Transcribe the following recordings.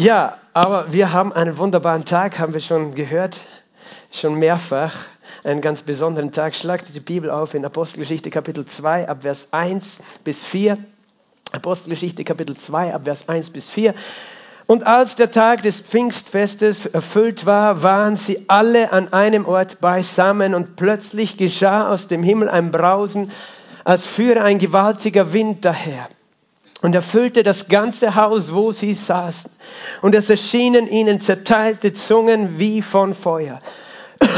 Ja, aber wir haben einen wunderbaren Tag, haben wir schon gehört, schon mehrfach. Einen ganz besonderen Tag. Schlagt die Bibel auf in Apostelgeschichte Kapitel 2 ab Vers 1 bis 4. Apostelgeschichte Kapitel 2 ab Vers 1 bis 4. Und als der Tag des Pfingstfestes erfüllt war, waren sie alle an einem Ort beisammen und plötzlich geschah aus dem Himmel ein Brausen, als führe ein gewaltiger Wind daher und erfüllte das ganze Haus, wo sie saßen. Und es erschienen ihnen zerteilte Zungen wie von Feuer.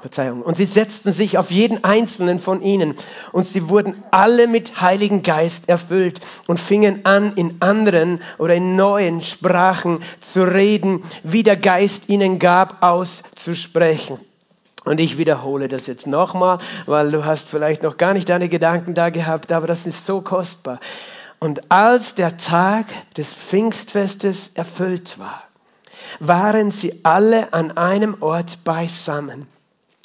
Verzeihung. Und sie setzten sich auf jeden einzelnen von ihnen. Und sie wurden alle mit Heiligen Geist erfüllt und fingen an, in anderen oder in neuen Sprachen zu reden, wie der Geist ihnen gab, auszusprechen. Und ich wiederhole das jetzt nochmal, weil du hast vielleicht noch gar nicht deine Gedanken da gehabt, aber das ist so kostbar. Und als der Tag des Pfingstfestes erfüllt war, waren sie alle an einem Ort beisammen.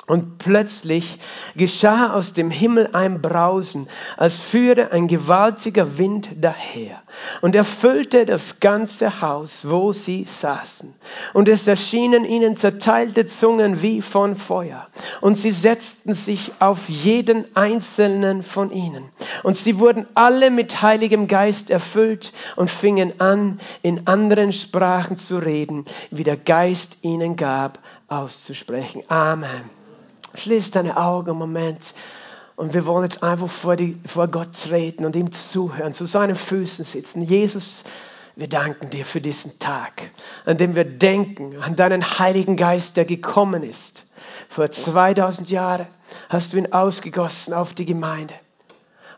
Und plötzlich geschah aus dem Himmel ein Brausen, als führe ein gewaltiger Wind daher und erfüllte das ganze Haus, wo sie saßen. Und es erschienen ihnen zerteilte Zungen wie von Feuer. Und sie setzten sich auf jeden einzelnen von ihnen. Und sie wurden alle mit Heiligem Geist erfüllt und fingen an, in anderen Sprachen zu reden, wie der Geist ihnen gab, auszusprechen. Amen. Schließ deine Augen einen Moment. Und wir wollen jetzt einfach vor, die, vor Gott treten und ihm zuhören, zu seinen Füßen sitzen. Jesus, wir danken dir für diesen Tag, an dem wir denken an deinen Heiligen Geist, der gekommen ist. Vor 2000 Jahren hast du ihn ausgegossen auf die Gemeinde.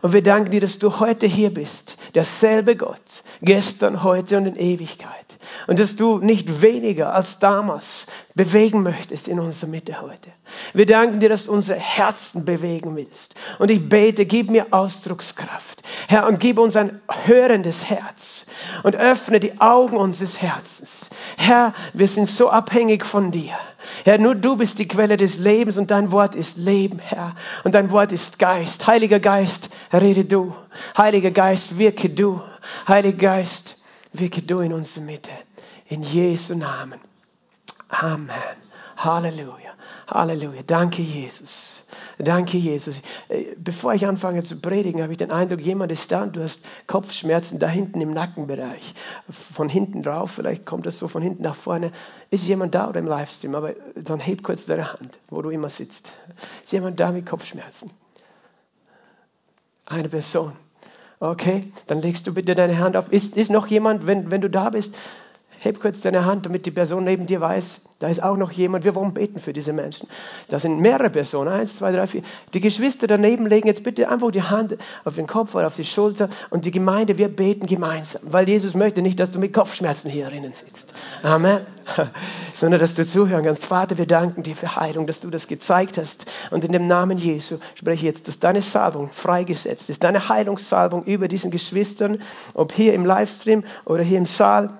Und wir danken dir, dass du heute hier bist, derselbe Gott, gestern, heute und in Ewigkeit. Und dass du nicht weniger als damals bewegen möchtest in unserer Mitte heute. Wir danken dir, dass du unsere Herzen bewegen willst. Und ich bete, gib mir Ausdruckskraft. Herr, und gib uns ein hörendes Herz und öffne die Augen unseres Herzens. Herr, wir sind so abhängig von dir. Herr, nur du bist die Quelle des Lebens und dein Wort ist Leben, Herr. Und dein Wort ist Geist. Heiliger Geist, rede du. Heiliger Geist, wirke du. Heiliger Geist, wirke du in unserer Mitte. In Jesu Namen. Amen. Halleluja. Halleluja. Danke, Jesus. Danke, Jesus. Äh, bevor ich anfange zu predigen, habe ich den Eindruck, jemand ist da und du hast Kopfschmerzen da hinten im Nackenbereich. Von hinten drauf, vielleicht kommt das so von hinten nach vorne. Ist jemand da oder im Livestream? Aber dann heb kurz deine Hand, wo du immer sitzt. Ist jemand da mit Kopfschmerzen? Eine Person. Okay, dann legst du bitte deine Hand auf. Ist, ist noch jemand, wenn, wenn du da bist, heb kurz deine Hand, damit die Person neben dir weiß, da ist auch noch jemand. Wir wollen beten für diese Menschen. Da sind mehrere Personen. Eins, zwei, drei, vier. Die Geschwister daneben legen jetzt bitte einfach die Hand auf den Kopf oder auf die Schulter und die Gemeinde, wir beten gemeinsam. Weil Jesus möchte nicht, dass du mit Kopfschmerzen hier drinnen sitzt. Amen. Sondern, dass du zuhören kannst. Vater, wir danken dir für Heilung, dass du das gezeigt hast. Und in dem Namen Jesu spreche ich jetzt, dass deine Salbung freigesetzt ist. Deine Heilungssalbung über diesen Geschwistern, ob hier im Livestream oder hier im Saal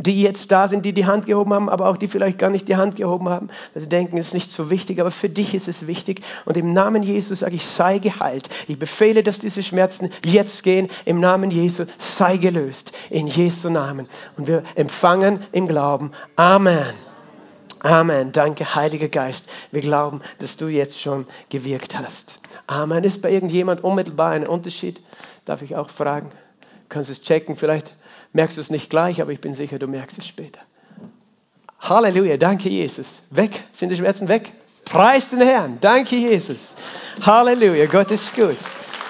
die jetzt da sind, die die Hand gehoben haben, aber auch die vielleicht gar nicht die Hand gehoben haben, weil sie denken, es ist nicht so wichtig, aber für dich ist es wichtig. Und im Namen Jesus sage ich, sei geheilt. Ich befehle, dass diese Schmerzen jetzt gehen. Im Namen Jesu sei gelöst. In Jesu Namen. Und wir empfangen im Glauben. Amen. Amen. Danke, Heiliger Geist. Wir glauben, dass du jetzt schon gewirkt hast. Amen. Ist bei irgendjemand unmittelbar ein Unterschied? Darf ich auch fragen? Du kannst es checken, vielleicht merkst du es nicht gleich, aber ich bin sicher, du merkst es später. Halleluja, danke Jesus. Weg, sind die Schmerzen weg? Preis den Herrn, danke Jesus. Halleluja, Gott ist gut.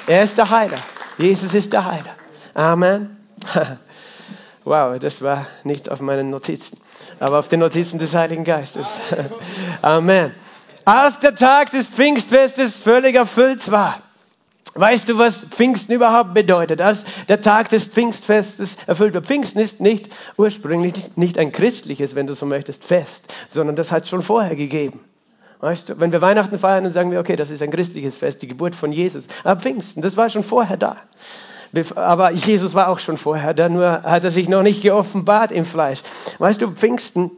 Er ist der Heiler. Jesus ist der Heiler. Amen. Wow, das war nicht auf meinen Notizen, aber auf den Notizen des Heiligen Geistes. Amen. Als der Tag des Pfingstfestes völlig erfüllt war, Weißt du, was Pfingsten überhaupt bedeutet? Als der Tag des Pfingstfestes erfüllt wird. Pfingsten ist nicht ursprünglich nicht ein christliches, wenn du so möchtest, Fest, sondern das hat es schon vorher gegeben. Weißt du, wenn wir Weihnachten feiern, dann sagen wir, okay, das ist ein christliches Fest, die Geburt von Jesus. Aber Pfingsten, das war schon vorher da. Aber Jesus war auch schon vorher da, nur hat er sich noch nicht geoffenbart im Fleisch. Weißt du, Pfingsten,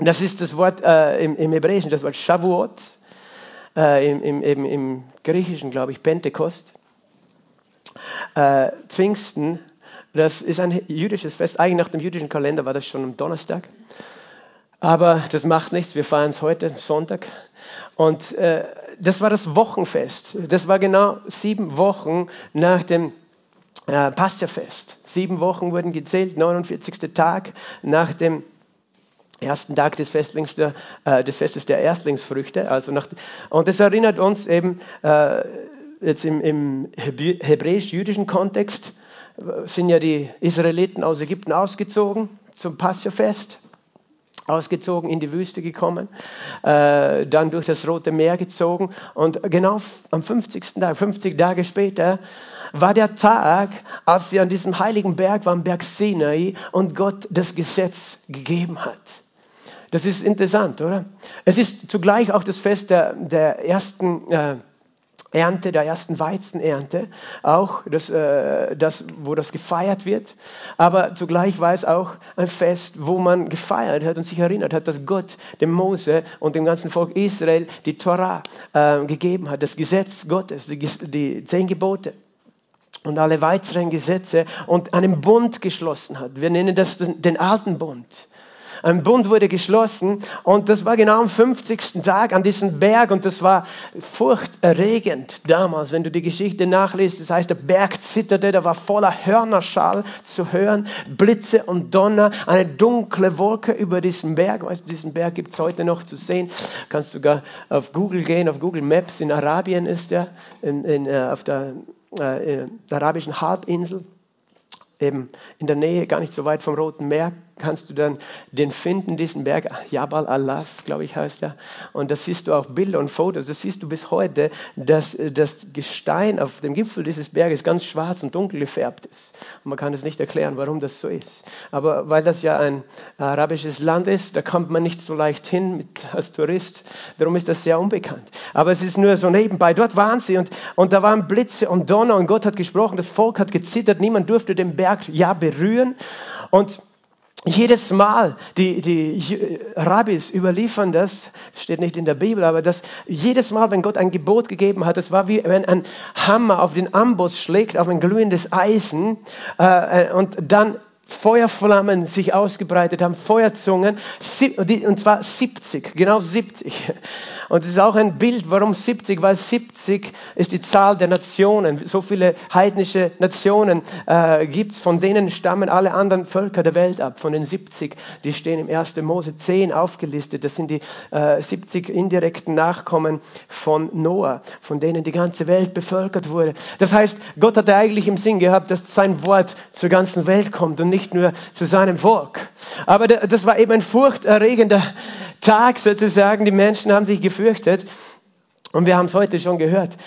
das ist das Wort äh, im, im Hebräischen, das Wort Shavuot äh, im, im, eben im Griechischen, glaube ich, Pentekost. Äh, Pfingsten Das ist ein jüdisches Fest. Eigentlich nach dem jüdischen Kalender war das schon am Donnerstag. Aber das macht nichts. Wir feiern es heute, Sonntag. Und äh, das war das Wochenfest. Das war genau sieben Wochen nach dem äh, Passafest. Sieben Wochen wurden gezählt, 49. Tag nach dem ersten Tag des, Festlings der, äh, des Festes der Erstlingsfrüchte. Also nach, und das erinnert uns eben äh, jetzt im, im hebräisch-jüdischen Kontext, äh, sind ja die Israeliten aus Ägypten ausgezogen zum Passafest ausgezogen, in die Wüste gekommen, äh, dann durch das Rote Meer gezogen und genau am 50. Tag, 50 Tage später, war der Tag, als sie an diesem heiligen Berg waren, Berg Sinai, und Gott das Gesetz gegeben hat. Das ist interessant, oder? Es ist zugleich auch das Fest der, der ersten äh, Ernte, der ersten Weizenernte, auch das, äh, das, wo das gefeiert wird. Aber zugleich war es auch ein Fest, wo man gefeiert hat und sich erinnert hat, dass Gott dem Mose und dem ganzen Volk Israel die Torah äh, gegeben hat, das Gesetz Gottes, die, die zehn Gebote und alle weiteren Gesetze und einen Bund geschlossen hat. Wir nennen das den alten Bund. Ein Bund wurde geschlossen und das war genau am 50. Tag an diesem Berg und das war furchterregend damals, wenn du die Geschichte nachliest. Das heißt, der Berg zitterte, da war voller Hörnerschall zu hören, Blitze und Donner, eine dunkle Wolke über diesem Berg. Weißt du, diesen Berg gibt es heute noch zu sehen. Kannst sogar auf Google gehen, auf Google Maps. In Arabien ist er, in, in, äh, auf der, äh, der arabischen Halbinsel eben in der Nähe, gar nicht so weit vom Roten Meer, kannst du dann den finden, diesen Berg, Jabal Alas, glaube ich, heißt er. Und da siehst du auch Bilder und Fotos, das siehst du bis heute, dass das Gestein auf dem Gipfel dieses Berges ganz schwarz und dunkel gefärbt ist. Und man kann es nicht erklären, warum das so ist. Aber weil das ja ein arabisches Land ist, da kommt man nicht so leicht hin mit, als Tourist, darum ist das sehr unbekannt. Aber es ist nur so nebenbei. Dort waren sie und, und da waren Blitze und Donner und Gott hat gesprochen, das Volk hat gezittert, niemand durfte den Berg ja berühren. Und jedes Mal, die, die Rabbis überliefern das, steht nicht in der Bibel, aber das, jedes Mal, wenn Gott ein Gebot gegeben hat, das war wie wenn ein Hammer auf den Amboss schlägt, auf ein glühendes Eisen äh, und dann Feuerflammen sich ausgebreitet haben, Feuerzungen, und zwar 70, genau 70. Und es ist auch ein Bild, warum 70, weil 70 ist die Zahl der Nationen. So viele heidnische Nationen äh, gibt es, von denen stammen alle anderen Völker der Welt ab. Von den 70, die stehen im 1. Mose 10 aufgelistet. Das sind die äh, 70 indirekten Nachkommen von Noah, von denen die ganze Welt bevölkert wurde. Das heißt, Gott hatte eigentlich im Sinn gehabt, dass sein Wort zur ganzen Welt kommt und nicht nur zu seinem Volk. Aber das war eben ein furchterregender Tag sozusagen. Die Menschen haben sich gefürchtet. Und wir haben es heute schon gehört.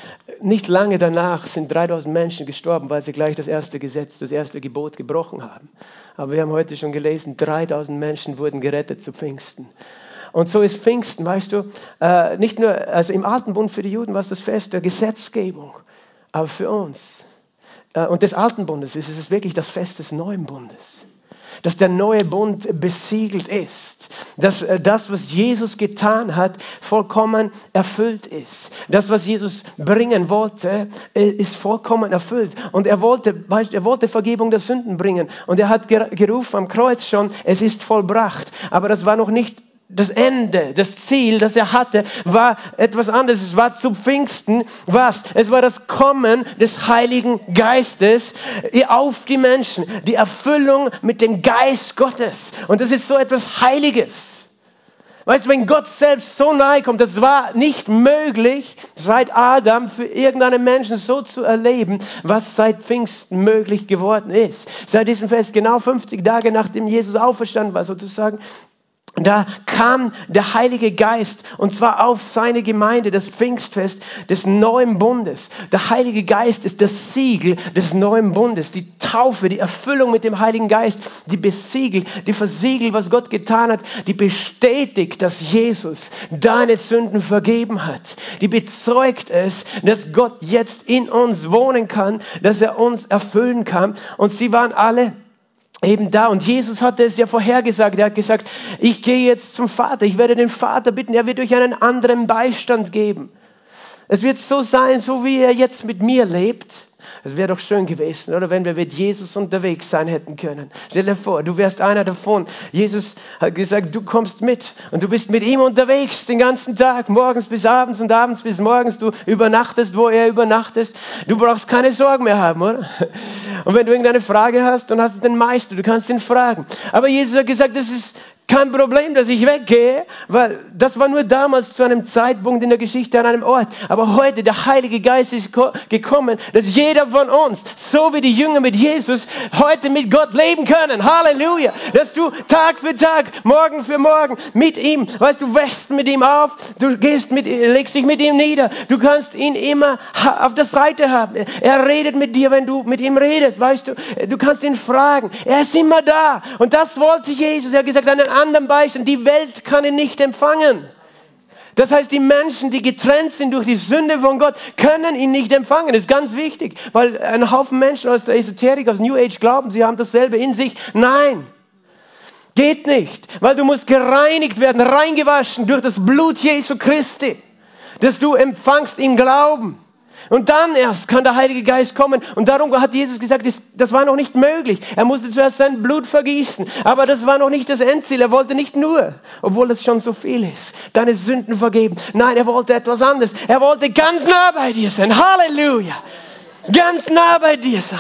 Nicht lange danach sind 3000 Menschen gestorben, weil sie gleich das erste Gesetz, das erste Gebot gebrochen haben. Aber wir haben heute schon gelesen, 3000 Menschen wurden gerettet zu Pfingsten. Und so ist Pfingsten, weißt du, äh, nicht nur, also im Alten Bund für die Juden war es das Fest der Gesetzgebung, aber für uns und des Alten Bundes ist es wirklich das Fest des Neuen Bundes dass der neue Bund besiegelt ist, dass äh, das, was Jesus getan hat, vollkommen erfüllt ist. Das, was Jesus bringen wollte, äh, ist vollkommen erfüllt. Und er wollte, er wollte Vergebung der Sünden bringen. Und er hat gerufen am Kreuz schon, es ist vollbracht. Aber das war noch nicht das Ende, das Ziel, das er hatte, war etwas anderes. Es war zu Pfingsten. Was? Es war das Kommen des Heiligen Geistes auf die Menschen. Die Erfüllung mit dem Geist Gottes. Und das ist so etwas Heiliges. Weißt du, wenn Gott selbst so nahe kommt, das war nicht möglich, seit Adam für irgendeinen Menschen so zu erleben, was seit Pfingsten möglich geworden ist. Seit diesem Fest, genau 50 Tage nachdem Jesus auferstanden war, sozusagen, da kam der Heilige Geist und zwar auf seine Gemeinde, das Pfingstfest des neuen Bundes. Der Heilige Geist ist das Siegel des neuen Bundes, die Taufe, die Erfüllung mit dem Heiligen Geist, die besiegelt, die versiegelt, was Gott getan hat, die bestätigt, dass Jesus deine Sünden vergeben hat, die bezeugt es, dass Gott jetzt in uns wohnen kann, dass er uns erfüllen kann. Und sie waren alle eben da. Und Jesus hatte es ja vorhergesagt. Er hat gesagt, ich gehe jetzt zum Vater. Ich werde den Vater bitten. Er wird euch einen anderen Beistand geben. Es wird so sein, so wie er jetzt mit mir lebt, Es wäre doch schön gewesen, oder wenn wir mit Jesus unterwegs sein hätten können. Stell dir vor, du wärst einer davon. Jesus hat gesagt, du kommst mit und du bist mit ihm unterwegs den ganzen Tag, morgens bis abends und abends bis morgens. Du übernachtest, wo er übernachtest. Du brauchst keine Sorgen mehr haben, oder? Und wenn du irgendeine Frage hast, dann hast du den Meister, du kannst ihn fragen. Aber Jesus hat gesagt, das ist kein Problem, dass ich weggehe, weil das war nur damals zu einem Zeitpunkt in der Geschichte an einem Ort. Aber heute, der Heilige Geist ist gekommen, dass jeder von uns, so wie die Jünger mit Jesus, heute mit Gott leben können. Halleluja! Dass du Tag für Tag, Morgen für Morgen mit ihm, weißt du, wächst mit ihm auf, du gehst mit, legst dich mit ihm nieder, du kannst ihn immer auf der Seite haben. Er redet mit dir, wenn du mit ihm redest, weißt du, du kannst ihn fragen. Er ist immer da. Und das wollte Jesus. Er hat gesagt, einen anderen Beistand. Die Welt kann ihn nicht empfangen. Das heißt, die Menschen, die getrennt sind durch die Sünde von Gott, können ihn nicht empfangen. Das ist ganz wichtig, weil ein Haufen Menschen aus der Esoterik, aus New Age glauben, sie haben dasselbe in sich. Nein, geht nicht, weil du musst gereinigt werden, reingewaschen durch das Blut Jesu Christi, dass du empfangst im Glauben. Und dann erst kann der Heilige Geist kommen. Und darum hat Jesus gesagt, das war noch nicht möglich. Er musste zuerst sein Blut vergießen. Aber das war noch nicht das Endziel. Er wollte nicht nur, obwohl es schon so viel ist, deine Sünden vergeben. Nein, er wollte etwas anderes. Er wollte ganz nah bei dir sein. Halleluja. Ganz nah bei dir sein.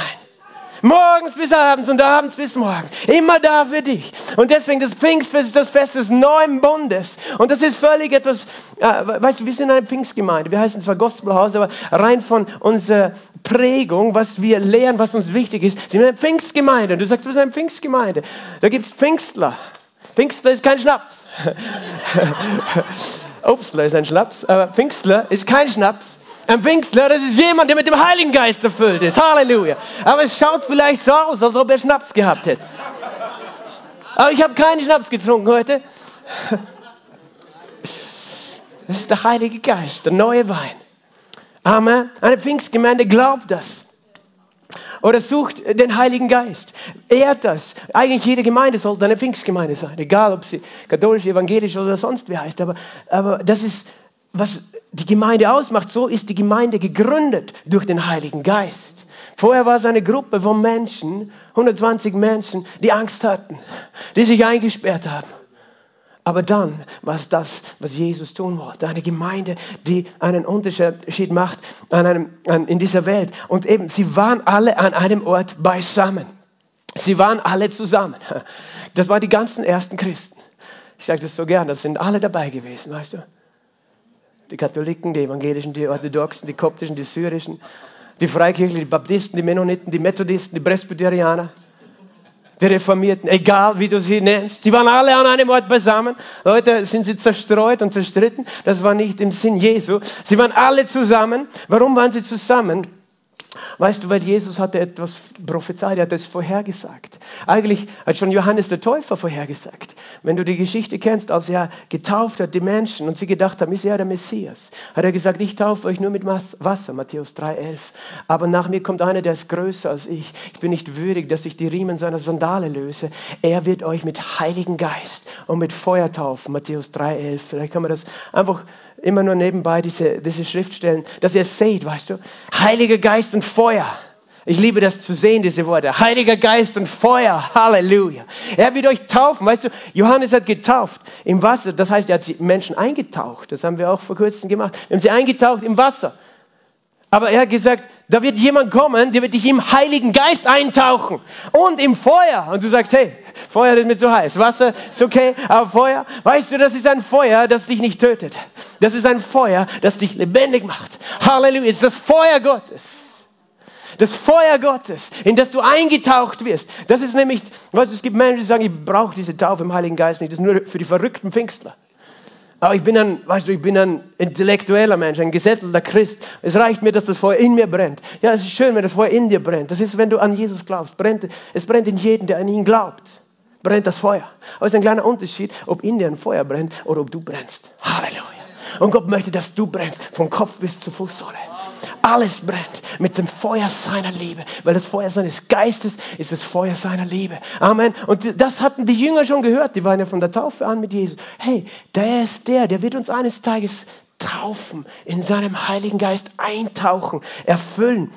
Morgens bis abends und abends bis morgen. Immer da für dich. Und deswegen das Pfingstfest ist das Fest des neuen Bundes. Und das ist völlig etwas, äh, weißt du, wir sind eine Pfingstgemeinde. Wir heißen zwar Gospelhaus, aber rein von unserer Prägung, was wir lehren, was uns wichtig ist, sind wir eine Pfingstgemeinde. Und du sagst, wir sind eine Pfingstgemeinde. Da gibt es Pfingstler. Pfingstler ist kein Schnaps. Obstler ist ein Schnaps, aber Pfingstler ist kein Schnaps. Ein Pfingstler, das ist jemand, der mit dem Heiligen Geist erfüllt ist. Halleluja. Aber es schaut vielleicht so aus, als ob er Schnaps gehabt hätte. Aber ich habe keinen Schnaps getrunken heute. Das ist der Heilige Geist, der neue Wein. Amen. Eine Pfingstgemeinde glaubt das. Oder sucht den Heiligen Geist. Ehrt das. Eigentlich jede Gemeinde sollte eine Pfingstgemeinde sein. Egal, ob sie katholisch, evangelisch oder sonst wie heißt. Aber, aber das ist was die Gemeinde ausmacht, so ist die Gemeinde gegründet durch den Heiligen Geist. Vorher war es eine Gruppe von Menschen, 120 Menschen, die Angst hatten, die sich eingesperrt haben. Aber dann war es das, was Jesus tun wollte. Eine Gemeinde, die einen Unterschied macht an einem, an, in dieser Welt. Und eben, sie waren alle an einem Ort beisammen. Sie waren alle zusammen. Das waren die ganzen ersten Christen. Ich sage das so gern, das sind alle dabei gewesen, weißt du die Katholiken, die Evangelischen, die Orthodoxen, die Koptischen, die Syrischen, die Freikirchen, die Baptisten, die Mennoniten, die Methodisten, die Presbyterianer, die Reformierten, egal wie du sie nennst. Sie waren alle an einem Ort beisammen. Leute, sind sie zerstreut und zerstritten? Das war nicht im Sinn Jesu. Sie waren alle zusammen. Warum waren sie zusammen? Weißt du, weil Jesus hatte etwas prophezeit, er hat es vorhergesagt. Eigentlich hat schon Johannes der Täufer vorhergesagt. Wenn du die Geschichte kennst, als er getauft hat, die Menschen, und sie gedacht haben, ist er der Messias, hat er gesagt, ich taufe euch nur mit Wasser, Matthäus 3,11. Aber nach mir kommt einer, der ist größer als ich. Ich bin nicht würdig, dass ich die Riemen seiner Sandale löse. Er wird euch mit Heiligen Geist und mit Feuer taufen, Matthäus 3,11. Vielleicht kann man das einfach immer nur nebenbei, diese, diese Schriftstellen, dass ihr es seht, weißt du. Heiliger Geist und Feuer. Ich liebe das zu sehen, diese Worte. Heiliger Geist und Feuer. Halleluja. Er wird euch taufen. Weißt du, Johannes hat getauft im Wasser. Das heißt, er hat die Menschen eingetaucht. Das haben wir auch vor kurzem gemacht. Wir haben sie eingetaucht im Wasser. Aber er hat gesagt, da wird jemand kommen, der wird dich im Heiligen Geist eintauchen und im Feuer. Und du sagst, hey, Feuer ist mir zu heiß. Wasser ist okay, aber Feuer, weißt du, das ist ein Feuer, das dich nicht tötet. Das ist ein Feuer, das dich lebendig macht. Halleluja, es ist das Feuer Gottes. Das Feuer Gottes, in das du eingetaucht wirst. Das ist nämlich, weißt du, es gibt Menschen, die sagen, ich brauche diese Taufe im Heiligen Geist nicht. Das ist nur für die verrückten Pfingstler. Aber ich bin ein, weißt du, ich bin ein intellektueller Mensch, ein gesättelter Christ. Es reicht mir, dass das Feuer in mir brennt. Ja, es ist schön, wenn das Feuer in dir brennt. Das ist, wenn du an Jesus glaubst. Brennt, es brennt in jedem, der an ihn glaubt. Brennt das Feuer. Aber es ist ein kleiner Unterschied, ob in dir ein Feuer brennt oder ob du brennst. Halleluja. Und Gott möchte, dass du brennst, vom Kopf bis zur Fußsohle. Alles brennt mit dem Feuer seiner Liebe, weil das Feuer seines Geistes ist das Feuer seiner Liebe. Amen. Und das hatten die Jünger schon gehört, die waren ja von der Taufe an mit Jesus. Hey, der ist der, der wird uns eines Tages taufen, in seinem Heiligen Geist eintauchen, erfüllen.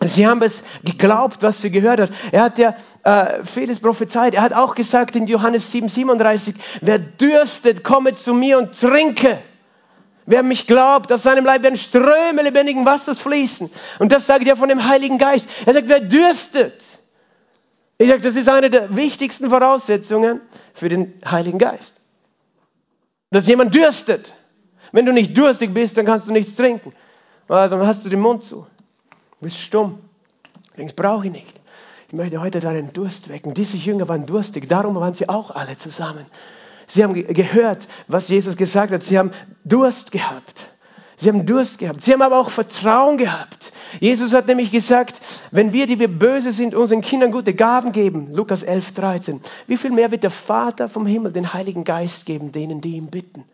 Sie haben es geglaubt, was sie gehört hat. Er hat ja äh, vieles prophezeit. Er hat auch gesagt in Johannes 7, 37, wer dürstet, komme zu mir und trinke. Wer mich glaubt, aus seinem Leib werden Ströme lebendigen Wassers fließen. Und das sagt er von dem Heiligen Geist. Er sagt, wer dürstet. Ich sage, das ist eine der wichtigsten Voraussetzungen für den Heiligen Geist. Dass jemand dürstet. Wenn du nicht durstig bist, dann kannst du nichts trinken. Dann hast du den Mund zu. Du bist stumm. Denkst, brauche ich nicht. Ich möchte heute deinen Durst wecken. Diese Jünger waren durstig, darum waren sie auch alle zusammen. Sie haben gehört, was Jesus gesagt hat. Sie haben Durst gehabt. Sie haben Durst gehabt. Sie haben aber auch Vertrauen gehabt. Jesus hat nämlich gesagt, wenn wir, die wir böse sind, unseren Kindern gute Gaben geben, Lukas 11, 13, wie viel mehr wird der Vater vom Himmel den Heiligen Geist geben, denen, die ihn bitten?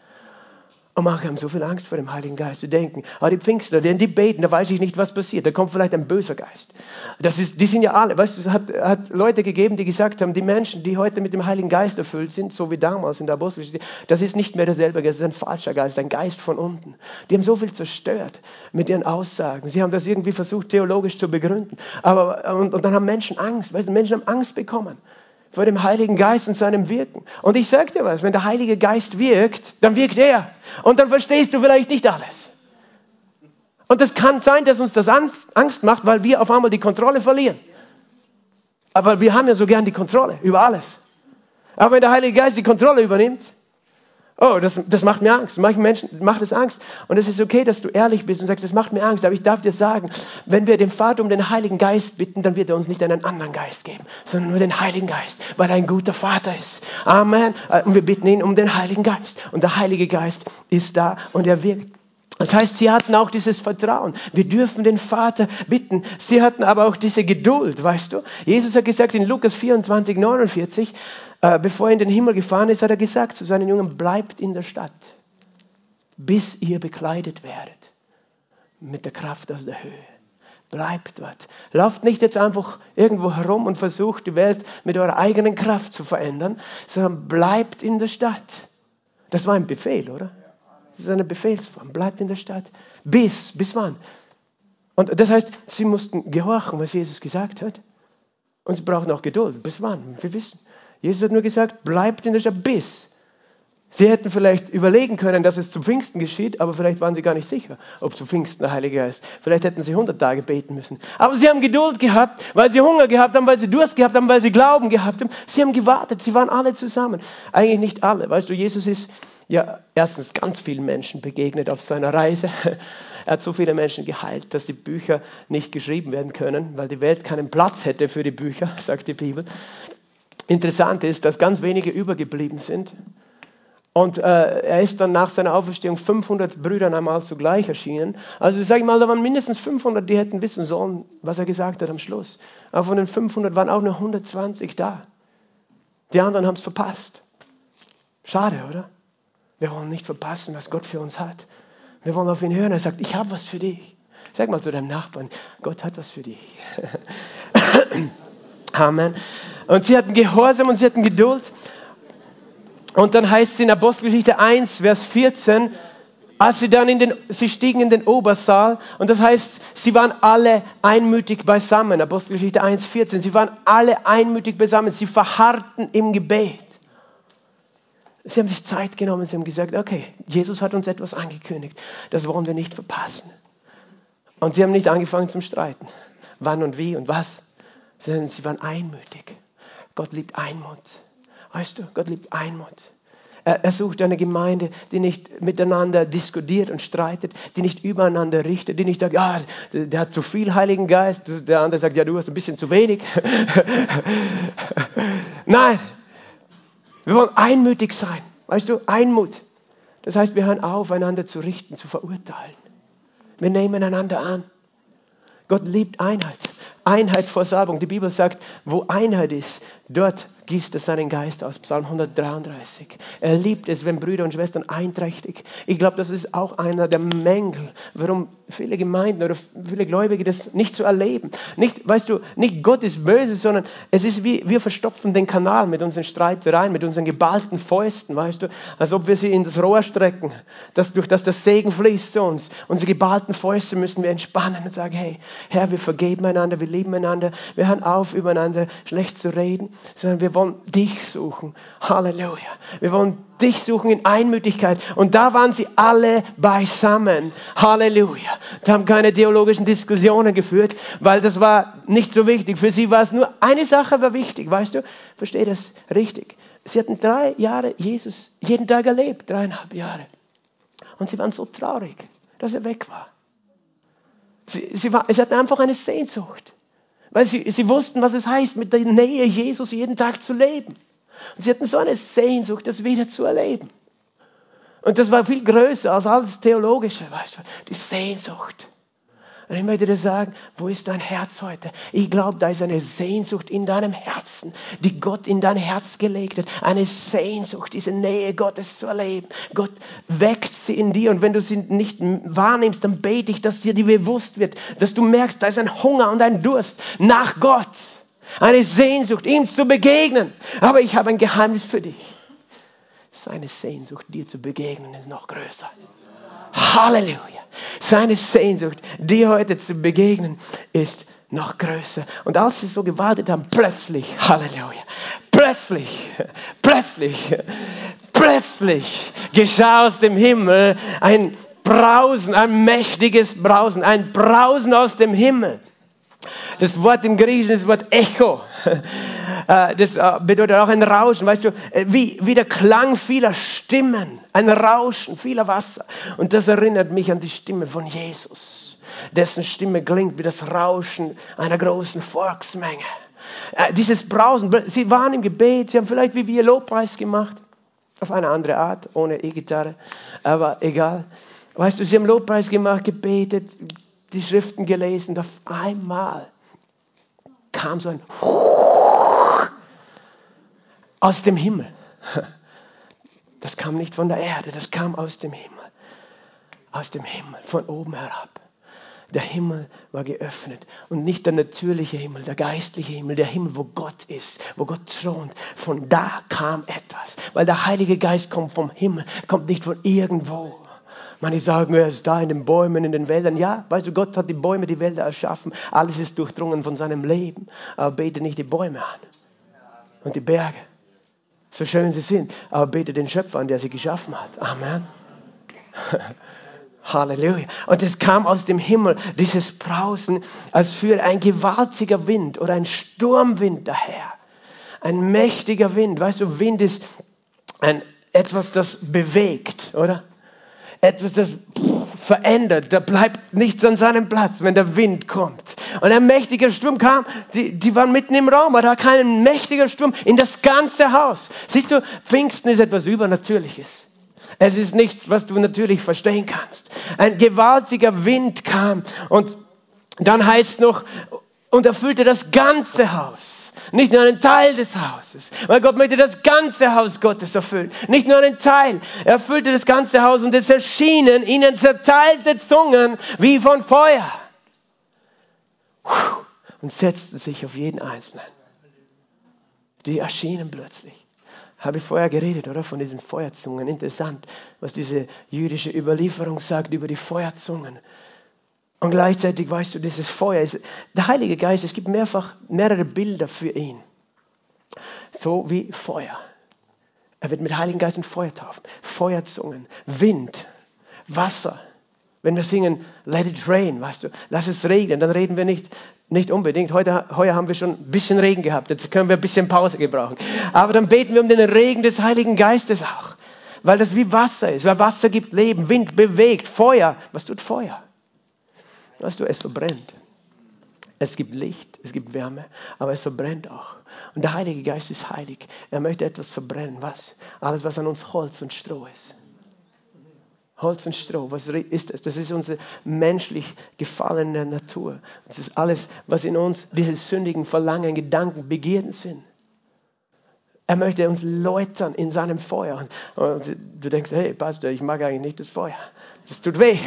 Und manche haben so viel Angst vor dem Heiligen Geist. Sie denken, ah, die Pfingster, denn die beten, da weiß ich nicht, was passiert. Da kommt vielleicht ein böser Geist. Das ist, die sind ja alle, weißt du, es hat, hat Leute gegeben, die gesagt haben, die Menschen, die heute mit dem Heiligen Geist erfüllt sind, so wie damals in der Apostelgeschichte, das ist nicht mehr derselbe Geist, das ist ein falscher Geist, ein Geist von unten. Die haben so viel zerstört mit ihren Aussagen. Sie haben das irgendwie versucht, theologisch zu begründen. Aber, und, und dann haben Menschen Angst, weißt du, Menschen haben Angst bekommen vor dem Heiligen Geist und seinem Wirken. Und ich sage dir was, wenn der Heilige Geist wirkt, dann wirkt er. Und dann verstehst du vielleicht nicht alles. Und es kann sein, dass uns das Angst macht, weil wir auf einmal die Kontrolle verlieren. Aber wir haben ja so gern die Kontrolle über alles. Aber wenn der Heilige Geist die Kontrolle übernimmt, Oh, das, das macht mir Angst. Manchen Menschen macht es Angst. Und es ist okay, dass du ehrlich bist und sagst, das macht mir Angst. Aber ich darf dir sagen, wenn wir den Vater um den Heiligen Geist bitten, dann wird er uns nicht einen anderen Geist geben, sondern nur den Heiligen Geist, weil er ein guter Vater ist. Amen. Und wir bitten ihn um den Heiligen Geist. Und der Heilige Geist ist da und er wirkt. Das heißt, sie hatten auch dieses Vertrauen. Wir dürfen den Vater bitten. Sie hatten aber auch diese Geduld, weißt du? Jesus hat gesagt in Lukas 24, 49, äh, bevor er in den Himmel gefahren ist, hat er gesagt zu seinen Jungen, bleibt in der Stadt, bis ihr bekleidet werdet mit der Kraft aus der Höhe. Bleibt dort. Lauft nicht jetzt einfach irgendwo herum und versucht die Welt mit eurer eigenen Kraft zu verändern, sondern bleibt in der Stadt. Das war ein Befehl, oder? Das ist eine Befehlsform. Bleibt in der Stadt. Bis, bis wann? Und das heißt, sie mussten gehorchen, was Jesus gesagt hat. Und sie brauchen auch Geduld. Bis wann? Wir wissen. Jesus hat nur gesagt, bleibt in der Stadt bis. Sie hätten vielleicht überlegen können, dass es zu Pfingsten geschieht, aber vielleicht waren sie gar nicht sicher, ob zu Pfingsten der Heilige Geist. Vielleicht hätten sie 100 Tage beten müssen. Aber sie haben Geduld gehabt, weil sie Hunger gehabt haben, weil sie Durst gehabt haben, weil sie Glauben gehabt haben. Sie haben gewartet, sie waren alle zusammen. Eigentlich nicht alle. Weißt du, Jesus ist ja erstens ganz vielen Menschen begegnet auf seiner Reise. Er hat so viele Menschen geheilt, dass die Bücher nicht geschrieben werden können, weil die Welt keinen Platz hätte für die Bücher, sagt die Bibel. Interessant ist, dass ganz wenige übergeblieben sind. Und äh, er ist dann nach seiner Auferstehung 500 Brüdern einmal zugleich erschienen. Also sage ich mal, da waren mindestens 500, die hätten wissen sollen, was er gesagt hat am Schluss. Aber von den 500 waren auch nur 120 da. Die anderen haben es verpasst. Schade, oder? Wir wollen nicht verpassen, was Gott für uns hat. Wir wollen auf ihn hören. Er sagt, ich habe was für dich. Sag mal zu deinem Nachbarn, Gott hat was für dich. Amen. Und sie hatten Gehorsam und sie hatten Geduld. Und dann heißt es in Apostelgeschichte 1, Vers 14, als sie dann in den, sie stiegen in den Obersaal, und das heißt, sie waren alle einmütig beisammen. Apostelgeschichte 1, 14, sie waren alle einmütig beisammen, sie verharrten im Gebet. Sie haben sich Zeit genommen, sie haben gesagt, okay, Jesus hat uns etwas angekündigt, das wollen wir nicht verpassen. Und sie haben nicht angefangen zum Streiten, wann und wie und was, sondern sie waren einmütig. Gott liebt Einmut. Weißt du, Gott liebt Einmut. Er, sucht eine Gemeinde, die nicht miteinander diskutiert und streitet, die nicht übereinander richtet, die nicht sagt, ja, der hat zu viel Heiligen Geist, der andere sagt, ja, du hast ein bisschen zu wenig. Nein, wir wollen einmütig sein. Weißt du, Einmut. Das heißt, wir hören auf, einander zu richten, zu verurteilen. Wir nehmen einander an. Gott liebt Einheit. Einheit vor Salbung. Die Bibel sagt, wo Einheit ist, dort gießt er seinen Geist aus. Psalm 133. Er liebt es, wenn Brüder und Schwestern einträchtig. Ich glaube, das ist auch einer der Mängel, warum viele Gemeinden oder viele Gläubige das nicht so erleben. Nicht, weißt du, nicht Gott ist böse, sondern es ist wie, wir verstopfen den Kanal mit unseren Streitereien, mit unseren geballten Fäusten, weißt du, als ob wir sie in das Rohr strecken, dass durch das der Segen fließt zu uns. Unsere geballten Fäuste müssen wir entspannen und sagen, hey, Herr, wir vergeben einander, wir lieben einander, wir hören auf, übereinander schlecht zu reden, sondern wir wollen dich suchen. Halleluja. Wir wollen dich suchen in Einmütigkeit. Und da waren sie alle beisammen. Halleluja. Sie haben keine theologischen Diskussionen geführt, weil das war nicht so wichtig. Für sie war es nur eine Sache war wichtig, weißt du? Verstehe das richtig. Sie hatten drei Jahre Jesus jeden Tag erlebt, dreieinhalb Jahre. Und sie waren so traurig, dass er weg war. Sie, sie, war, sie hatten einfach eine Sehnsucht, weil sie, sie wussten, was es heißt, mit der Nähe Jesus jeden Tag zu leben. Und sie hatten so eine Sehnsucht, das wieder zu erleben. Und das war viel größer als alles Theologische, weißt du, die Sehnsucht. Und ich möchte dir sagen, wo ist dein Herz heute? Ich glaube, da ist eine Sehnsucht in deinem Herzen, die Gott in dein Herz gelegt hat. Eine Sehnsucht, diese Nähe Gottes zu erleben. Gott weckt sie in dir und wenn du sie nicht wahrnimmst, dann bete ich, dass dir die bewusst wird, dass du merkst, da ist ein Hunger und ein Durst nach Gott. Eine Sehnsucht, ihm zu begegnen. Aber ich habe ein Geheimnis für dich. Seine Sehnsucht, dir zu begegnen, ist noch größer. Halleluja. Seine Sehnsucht, dir heute zu begegnen, ist noch größer. Und als sie so gewartet haben, plötzlich, Halleluja, plötzlich, plötzlich, plötzlich geschah aus dem Himmel ein Brausen, ein mächtiges Brausen, ein Brausen aus dem Himmel. Das Wort im Griechischen ist das Wort Echo. Äh, das äh, bedeutet auch ein Rauschen, weißt du, äh, wie, wie der Klang vieler Stimmen, ein Rauschen vieler Wasser. Und das erinnert mich an die Stimme von Jesus, dessen Stimme klingt wie das Rauschen einer großen Volksmenge. Dieses Brausen, sie waren im Gebet, sie haben vielleicht wie wir Lobpreis gemacht, auf eine andere Art, ohne E-Gitarre, aber egal. Weißt du, sie haben Lobpreis gemacht, gebetet, die Schriften gelesen, auf einmal kam so ein aus dem Himmel. Das kam nicht von der Erde, das kam aus dem Himmel. Aus dem Himmel, von oben herab. Der Himmel war geöffnet und nicht der natürliche Himmel, der geistliche Himmel, der Himmel, wo Gott ist, wo Gott thront. Von da kam etwas, weil der Heilige Geist kommt vom Himmel, kommt nicht von irgendwo. Manche sagen, er ist da in den Bäumen, in den Wäldern. Ja, weißt du, Gott hat die Bäume, die Wälder erschaffen. Alles ist durchdrungen von seinem Leben. Aber bete nicht die Bäume an und die Berge so schön sie sind. Aber bete den Schöpfer an, der sie geschaffen hat. Amen. Halleluja. Und es kam aus dem Himmel, dieses Brausen, als führe ein gewaltiger Wind oder ein Sturmwind daher. Ein mächtiger Wind. Weißt du, Wind ist ein, etwas, das bewegt, oder? Etwas, das verändert. Da bleibt nichts an seinem Platz, wenn der Wind kommt. Und ein mächtiger Sturm kam, die, die waren mitten im Raum, aber da kam ein mächtiger Sturm in das ganze Haus. Siehst du, Pfingsten ist etwas Übernatürliches. Es ist nichts, was du natürlich verstehen kannst. Ein gewaltiger Wind kam und dann heißt noch, und erfüllte das ganze Haus. Nicht nur einen Teil des Hauses, weil Gott möchte das ganze Haus Gottes erfüllen. Nicht nur einen Teil. Er erfüllte das ganze Haus und es erschienen ihnen zerteilte Zungen wie von Feuer und setzten sich auf jeden Einzelnen. Die erschienen plötzlich. Habe ich vorher geredet, oder? Von diesen Feuerzungen. Interessant, was diese jüdische Überlieferung sagt über die Feuerzungen. Und gleichzeitig weißt du, dieses Feuer ist, der Heilige Geist, es gibt mehrfach mehrere Bilder für ihn. So wie Feuer. Er wird mit Heiligen Geist und Feuer taufen. Feuerzungen, Wind, Wasser. Wenn wir singen, let it rain, weißt du, lass es regnen, dann reden wir nicht, nicht unbedingt. Heute, heuer haben wir schon ein bisschen Regen gehabt, jetzt können wir ein bisschen Pause gebrauchen. Aber dann beten wir um den Regen des Heiligen Geistes auch. Weil das wie Wasser ist, weil Wasser gibt Leben, Wind bewegt, Feuer. Was tut Feuer? Weißt du, es verbrennt. Es gibt Licht, es gibt Wärme, aber es verbrennt auch. Und der Heilige Geist ist heilig. Er möchte etwas verbrennen. Was? Alles, was an uns Holz und Stroh ist. Holz und Stroh, was ist das? Das ist unsere menschlich gefallene Natur. Das ist alles, was in uns diese sündigen Verlangen, Gedanken, Begierden sind. Er möchte uns läutern in seinem Feuer. Und du denkst, hey Pastor, ich mag eigentlich nicht das Feuer. Das tut weh.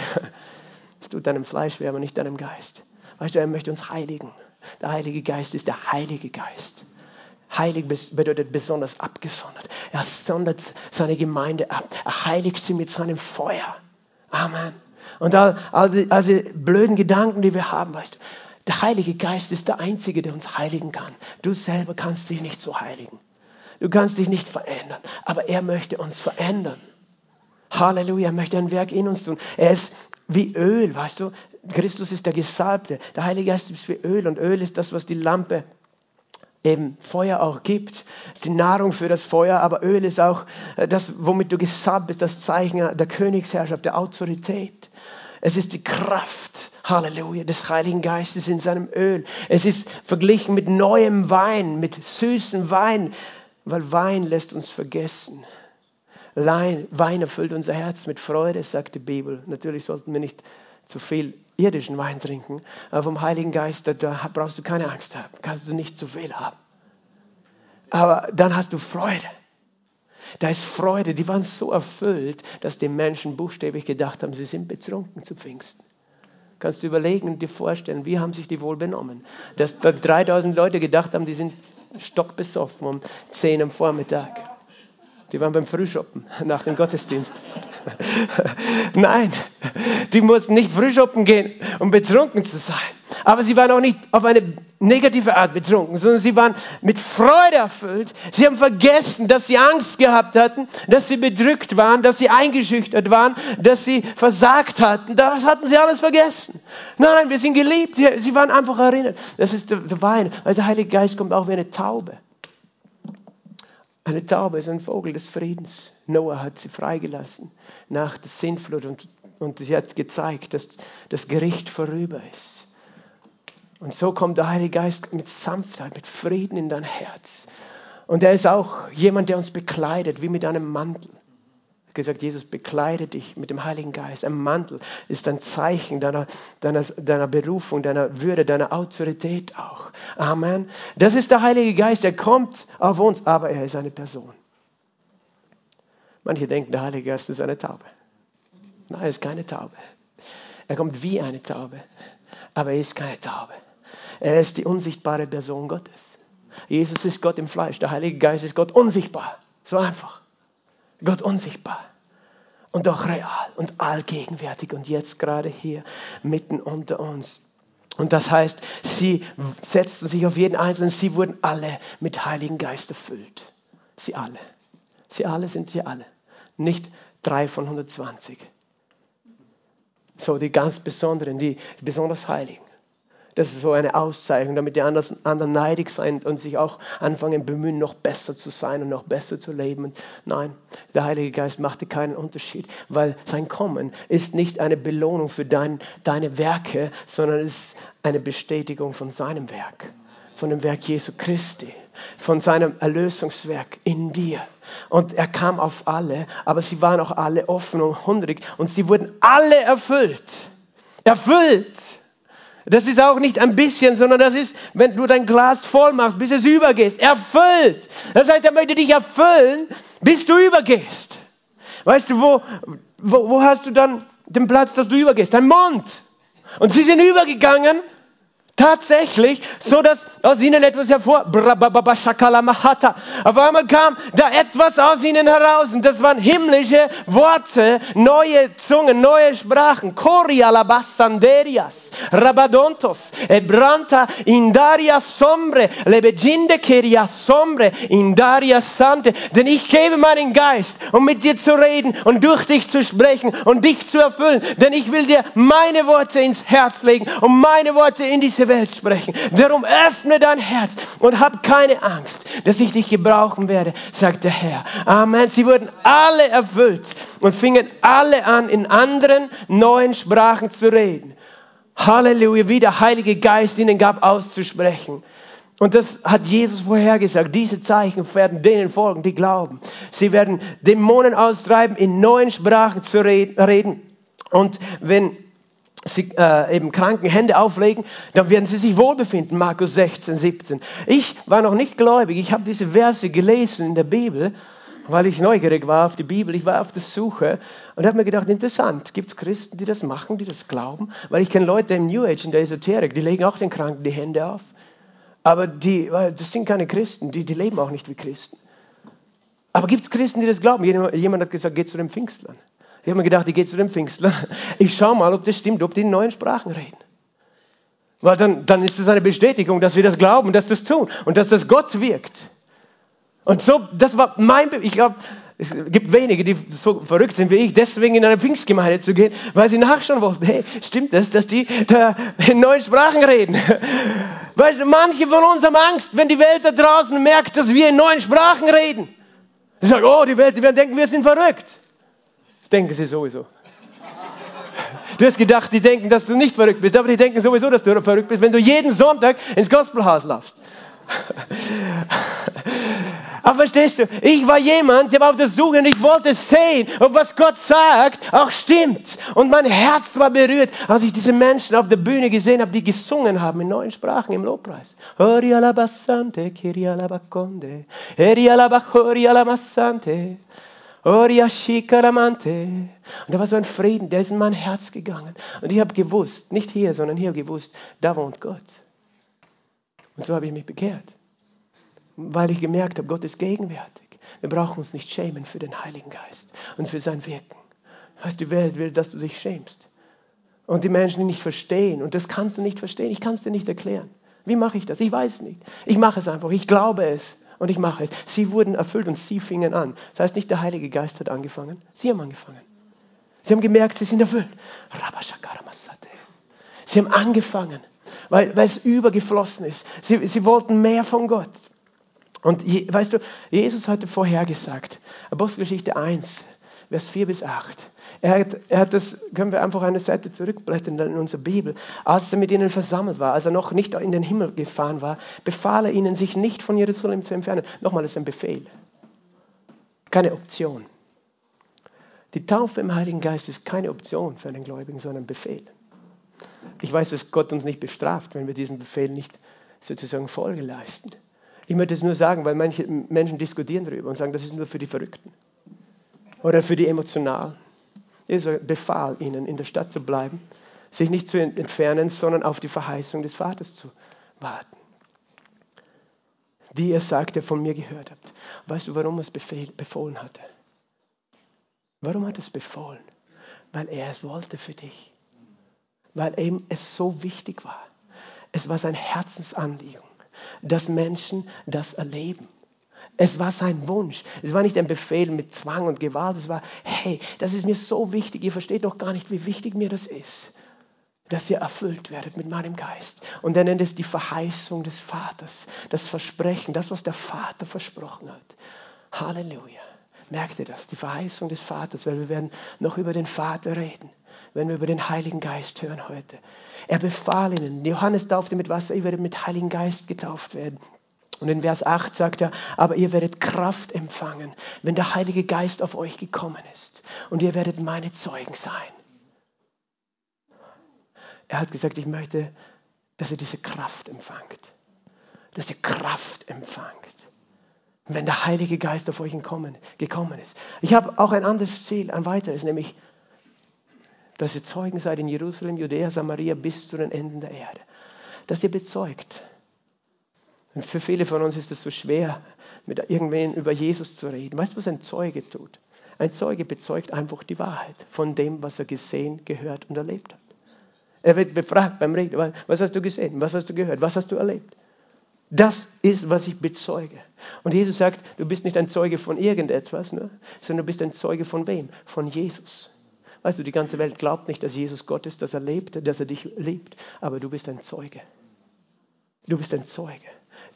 Das tut deinem Fleisch weh, aber nicht deinem Geist. Weißt du, er möchte uns heiligen. Der Heilige Geist ist der Heilige Geist. Heilig bedeutet besonders abgesondert. Er sondert seine Gemeinde ab. Er heiligt sie mit seinem Feuer. Amen. Und all, all, die, all die blöden Gedanken, die wir haben, weißt du, der Heilige Geist ist der Einzige, der uns heiligen kann. Du selber kannst dich nicht so heiligen. Du kannst dich nicht verändern. Aber er möchte uns verändern. Halleluja, möchte ein Werk in uns tun. Er ist wie Öl, weißt du. Christus ist der Gesalbte. Der Heilige Geist ist wie Öl. Und Öl ist das, was die Lampe eben Feuer auch gibt. Es ist die Nahrung für das Feuer, aber Öl ist auch äh, das, womit du gesalbt bist, das Zeichen der Königsherrschaft, der Autorität. Es ist die Kraft, Halleluja, des Heiligen Geistes in seinem Öl. Es ist verglichen mit neuem Wein, mit süßem Wein, weil Wein lässt uns vergessen. Wein erfüllt unser Herz mit Freude, sagt die Bibel. Natürlich sollten wir nicht zu viel irdischen Wein trinken, aber vom Heiligen Geist, da brauchst du keine Angst haben, kannst du nicht zu viel haben. Aber dann hast du Freude. Da ist Freude, die waren so erfüllt, dass die Menschen buchstäblich gedacht haben, sie sind betrunken zu Pfingsten. Kannst du überlegen und dir vorstellen, wie haben sich die wohl benommen? Dass da 3000 Leute gedacht haben, die sind stockbesoffen um 10 am Vormittag. Die waren beim Frühschoppen nach dem Gottesdienst. Nein, die mussten nicht frühschoppen gehen, um betrunken zu sein. Aber sie waren auch nicht auf eine negative Art betrunken, sondern sie waren mit Freude erfüllt. Sie haben vergessen, dass sie Angst gehabt hatten, dass sie bedrückt waren, dass sie eingeschüchtert waren, dass sie versagt hatten. Das hatten sie alles vergessen. Nein, wir sind geliebt. Sie waren einfach erinnert. Das ist der Wein. Also der Heilige Geist kommt auch wie eine Taube. Eine Taube ist ein Vogel des Friedens. Noah hat sie freigelassen nach der Sintflut und, und sie hat gezeigt, dass das Gericht vorüber ist. Und so kommt der Heilige Geist mit Sanftheit, mit Frieden in dein Herz. Und er ist auch jemand, der uns bekleidet, wie mit einem Mantel gesagt, Jesus bekleide dich mit dem Heiligen Geist. Ein Mantel ist ein Zeichen deiner, deiner, deiner Berufung, deiner Würde, deiner Autorität auch. Amen. Das ist der Heilige Geist, er kommt auf uns, aber er ist eine Person. Manche denken, der Heilige Geist ist eine Taube. Nein, er ist keine Taube. Er kommt wie eine Taube, aber er ist keine Taube. Er ist die unsichtbare Person Gottes. Jesus ist Gott im Fleisch, der Heilige Geist ist Gott unsichtbar. So einfach. Gott unsichtbar und doch real und allgegenwärtig und jetzt gerade hier mitten unter uns. Und das heißt, sie setzten sich auf jeden Einzelnen, sie wurden alle mit Heiligen Geist erfüllt. Sie alle. Sie alle sind sie alle. Nicht drei von 120. So die ganz Besonderen, die besonders Heiligen. Das ist so eine Auszeichnung, damit die anderen neidig sind und sich auch anfangen bemühen, noch besser zu sein und noch besser zu leben. Und nein, der Heilige Geist machte keinen Unterschied, weil sein Kommen ist nicht eine Belohnung für dein, deine Werke, sondern ist eine Bestätigung von seinem Werk, von dem Werk Jesu Christi, von seinem Erlösungswerk in dir. Und er kam auf alle, aber sie waren auch alle offen und hungrig und sie wurden alle erfüllt. Erfüllt das ist auch nicht ein bisschen, sondern das ist, wenn du dein Glas voll machst, bis es übergehst. Erfüllt. Das heißt, er möchte dich erfüllen, bis du übergehst. Weißt du, wo, wo, wo hast du dann den Platz, dass du übergehst? Dein Mund. Und sie sind übergegangen Tatsächlich, so dass aus ihnen etwas hervor, auf einmal kam da etwas aus ihnen heraus und das waren himmlische Worte, neue Zungen, neue Sprachen, Korialabasanderias, Rabadontos, Ebranta, Indaria Sombre, Lebeginde Keria Sombre, Indaria Sante, denn ich gebe meinen Geist, um mit dir zu reden und durch dich zu sprechen und dich zu erfüllen, denn ich will dir meine Worte ins Herz legen und meine Worte in diese Welt sprechen. Darum öffne dein Herz und hab keine Angst, dass ich dich gebrauchen werde, sagt der Herr. Amen. Sie wurden alle erfüllt und fingen alle an, in anderen neuen Sprachen zu reden. Halleluja, wie der Heilige Geist ihnen gab, auszusprechen. Und das hat Jesus vorhergesagt. Diese Zeichen werden denen folgen, die glauben. Sie werden Dämonen austreiben, in neuen Sprachen zu reden. Und wenn sie äh, eben kranken Hände auflegen, dann werden sie sich wohlbefinden. Markus 16, 17. Ich war noch nicht gläubig. Ich habe diese Verse gelesen in der Bibel, weil ich neugierig war auf die Bibel. Ich war auf der Suche und habe mir gedacht, interessant, gibt es Christen, die das machen, die das glauben? Weil ich kenne Leute im New Age, in der Esoterik, die legen auch den Kranken die Hände auf. Aber die, das sind keine Christen, die, die leben auch nicht wie Christen. Aber gibt es Christen, die das glauben? Jemand hat gesagt, geht zu den Pfingstlern. Ich habe mir gedacht, ich gehe zu den Pfingstlern. Ich schaue mal, ob das stimmt, ob die in neuen Sprachen reden. Weil dann, dann ist das eine Bestätigung, dass wir das glauben, dass das tun und dass das Gott wirkt. Und so, das war mein, Be ich glaube, es gibt wenige, die so verrückt sind wie ich, deswegen in eine Pfingstgemeinde zu gehen, weil sie nachschauen wollten, hey, stimmt das, dass die da in neuen Sprachen reden? Weil manche von uns haben Angst, wenn die Welt da draußen merkt, dass wir in neuen Sprachen reden. Sie sagen, oh, die Welt, die werden denken, wir sind verrückt. Denken sie sowieso. Du hast gedacht, die denken, dass du nicht verrückt bist, aber die denken sowieso, dass du verrückt bist, wenn du jeden Sonntag ins Gospelhaus laufst. Aber verstehst du, ich war jemand, der war auf der Suche und ich wollte sehen, ob was Gott sagt auch stimmt. Und mein Herz war berührt, als ich diese Menschen auf der Bühne gesehen habe, die gesungen haben in neuen Sprachen im Lobpreis. Und da war so ein Frieden, der ist in mein Herz gegangen. Und ich habe gewusst, nicht hier, sondern hier gewusst, da wohnt Gott. Und so habe ich mich bekehrt weil ich gemerkt habe, Gott ist gegenwärtig. Wir brauchen uns nicht schämen für den Heiligen Geist und für sein Wirken. Weißt, die Welt will, dass du dich schämst. Und die Menschen, die nicht verstehen, und das kannst du nicht verstehen, ich kann es dir nicht erklären. Wie mache ich das? Ich weiß nicht. Ich mache es einfach, ich glaube es und ich mache es. Sie wurden erfüllt und sie fingen an. Das heißt nicht, der Heilige Geist hat angefangen, sie haben angefangen. Sie haben gemerkt, sie sind erfüllt. Sie haben angefangen, weil, weil es übergeflossen ist. Sie, sie wollten mehr von Gott. Und weißt du, Jesus hatte vorhergesagt, Apostelgeschichte 1, Vers 4 bis 8. Er hat, er hat das, können wir einfach eine Seite zurückblättern in unserer Bibel. Als er mit ihnen versammelt war, als er noch nicht in den Himmel gefahren war, befahl er ihnen, sich nicht von Jerusalem zu entfernen. Nochmal, das ist ein Befehl. Keine Option. Die Taufe im Heiligen Geist ist keine Option für einen Gläubigen, sondern ein Befehl. Ich weiß, dass Gott uns nicht bestraft, wenn wir diesem Befehl nicht sozusagen Folge leisten. Ich möchte es nur sagen, weil manche Menschen diskutieren darüber und sagen, das ist nur für die Verrückten oder für die Emotionalen. Jesus befahl ihnen, in der Stadt zu bleiben, sich nicht zu entfernen, sondern auf die Verheißung des Vaters zu warten, die er sagte, von mir gehört habt. Weißt du, warum er es befohlen hatte? Warum hat er es befohlen? Weil er es wollte für dich. Weil ihm es so wichtig war. Es war sein Herzensanliegen dass Menschen das erleben. Es war sein Wunsch. Es war nicht ein Befehl mit Zwang und Gewalt. Es war, hey, das ist mir so wichtig. Ihr versteht noch gar nicht, wie wichtig mir das ist, dass ihr erfüllt werdet mit meinem Geist. Und er nennt es die Verheißung des Vaters, das Versprechen, das, was der Vater versprochen hat. Halleluja. Merkt ihr das? Die Verheißung des Vaters, weil wir werden noch über den Vater reden, wenn wir über den Heiligen Geist hören heute. Er befahl ihnen, Johannes taufte mit Wasser, ihr werdet mit Heiligen Geist getauft werden. Und in Vers 8 sagt er, aber ihr werdet Kraft empfangen, wenn der Heilige Geist auf euch gekommen ist. Und ihr werdet meine Zeugen sein. Er hat gesagt, ich möchte, dass ihr diese Kraft empfangt. Dass ihr Kraft empfangt. Wenn der Heilige Geist auf euch gekommen, gekommen ist. Ich habe auch ein anderes Ziel, ein weiteres, nämlich dass ihr Zeugen seid in Jerusalem, Judäa, Samaria bis zu den Enden der Erde. Dass ihr bezeugt. Und für viele von uns ist es so schwer, mit irgendwen über Jesus zu reden. Weißt du, was ein Zeuge tut? Ein Zeuge bezeugt einfach die Wahrheit von dem, was er gesehen, gehört und erlebt hat. Er wird befragt beim Reden, was hast du gesehen, was hast du gehört, was hast du erlebt? Das ist, was ich bezeuge. Und Jesus sagt, du bist nicht ein Zeuge von irgendetwas, ne? sondern du bist ein Zeuge von wem? Von Jesus. Weißt du, die ganze Welt glaubt nicht, dass Jesus Gott ist, dass er lebt, dass er dich liebt. Aber du bist ein Zeuge. Du bist ein Zeuge.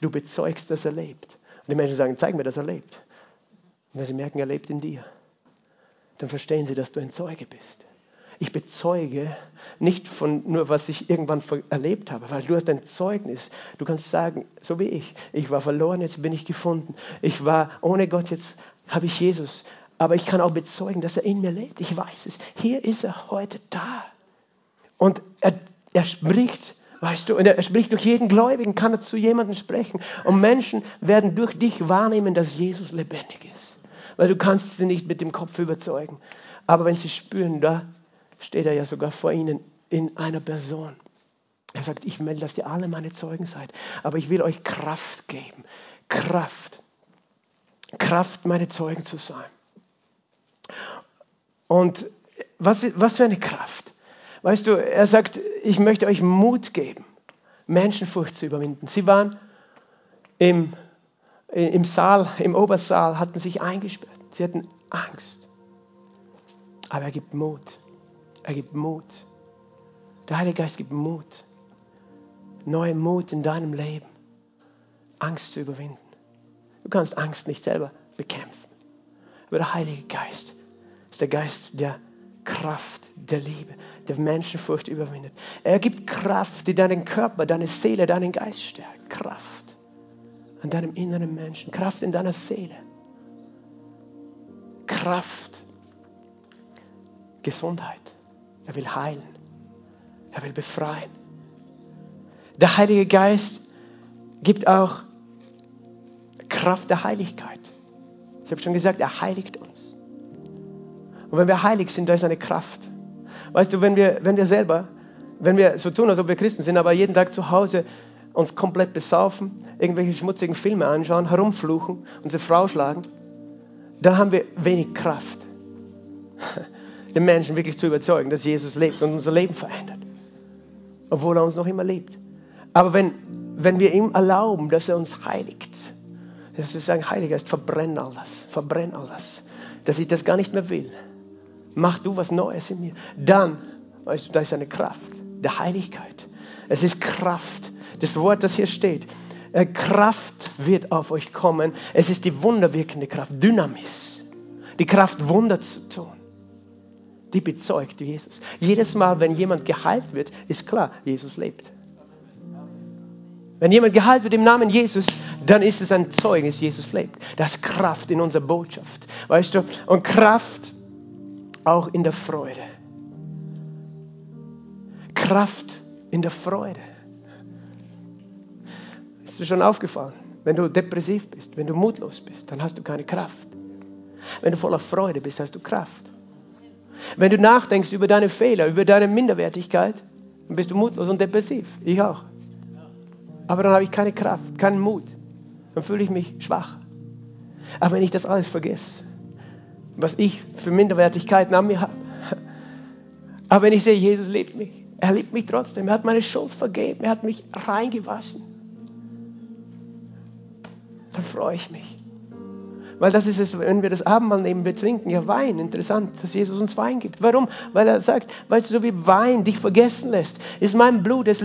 Du bezeugst, dass er lebt. Und die Menschen sagen, zeig mir, dass er lebt. Und wenn sie merken, er lebt in dir, dann verstehen sie, dass du ein Zeuge bist. Ich bezeuge nicht von nur, was ich irgendwann erlebt habe, weil du hast ein Zeugnis. Du kannst sagen, so wie ich, ich war verloren, jetzt bin ich gefunden. Ich war ohne Gott, jetzt habe ich Jesus. Aber ich kann auch bezeugen, dass er in mir lebt. Ich weiß es. Hier ist er heute da. Und er, er spricht, weißt du, und er spricht durch jeden Gläubigen, kann er zu jemandem sprechen. Und Menschen werden durch dich wahrnehmen, dass Jesus lebendig ist. Weil du kannst sie nicht mit dem Kopf überzeugen. Aber wenn sie spüren, da steht er ja sogar vor ihnen in einer Person. Er sagt, ich melde, dass ihr alle meine Zeugen seid. Aber ich will euch Kraft geben. Kraft. Kraft, meine Zeugen zu sein. Und was, was für eine Kraft. Weißt du, er sagt, ich möchte euch Mut geben, Menschenfurcht zu überwinden. Sie waren im, im Saal, im Obersaal, hatten sich eingesperrt. Sie hatten Angst. Aber er gibt Mut. Er gibt Mut. Der Heilige Geist gibt Mut. Neuen Mut in deinem Leben. Angst zu überwinden. Du kannst Angst nicht selber bekämpfen. Aber der Heilige Geist ist der Geist der Kraft, der Liebe, der Menschenfurcht überwindet. Er gibt Kraft, die deinen Körper, deine Seele, deinen Geist stärkt. Kraft an deinem inneren Menschen, Kraft in deiner Seele. Kraft, Gesundheit. Er will heilen. Er will befreien. Der Heilige Geist gibt auch Kraft der Heiligkeit. Ich habe schon gesagt, er heiligt uns. Und wenn wir heilig sind, da ist eine Kraft. Weißt du, wenn wir, wenn wir selber, wenn wir so tun, als ob wir Christen sind, aber jeden Tag zu Hause uns komplett besaufen, irgendwelche schmutzigen Filme anschauen, herumfluchen, unsere Frau schlagen, dann haben wir wenig Kraft, den Menschen wirklich zu überzeugen, dass Jesus lebt und unser Leben verändert. Obwohl er uns noch immer liebt. Aber wenn, wenn wir ihm erlauben, dass er uns heiligt, dass wir sagen, Heiliger Geist, verbrenn all das, verbrenn all das, dass ich das gar nicht mehr will. Mach du was Neues in mir. Dann, weißt du, da ist eine Kraft der Heiligkeit. Es ist Kraft. Das Wort, das hier steht. Äh, Kraft wird auf euch kommen. Es ist die wunderwirkende Kraft, Dynamis. Die Kraft, Wunder zu tun. Die bezeugt Jesus. Jedes Mal, wenn jemand geheilt wird, ist klar, Jesus lebt. Wenn jemand geheilt wird im Namen Jesus, dann ist es ein Zeugnis, Jesus lebt. Das ist Kraft in unserer Botschaft. Weißt du? Und Kraft auch in der Freude. Kraft in der Freude. Ist dir schon aufgefallen? Wenn du depressiv bist, wenn du mutlos bist, dann hast du keine Kraft. Wenn du voller Freude bist, hast du Kraft. Wenn du nachdenkst über deine Fehler, über deine Minderwertigkeit, dann bist du mutlos und depressiv. Ich auch. Aber dann habe ich keine Kraft, keinen Mut. Dann fühle ich mich schwach. Aber wenn ich das alles vergesse, was ich für Minderwertigkeiten an mir habe, aber wenn ich sehe, Jesus liebt mich, er liebt mich trotzdem, er hat meine Schuld vergeben, er hat mich reingewaschen, dann freue ich mich. Weil das ist es, wenn wir das Abendmahl nehmen, wir trinken ja Wein. Interessant, dass Jesus uns Wein gibt. Warum? Weil er sagt, weißt du, so wie Wein dich vergessen lässt, ist mein Blut. Es,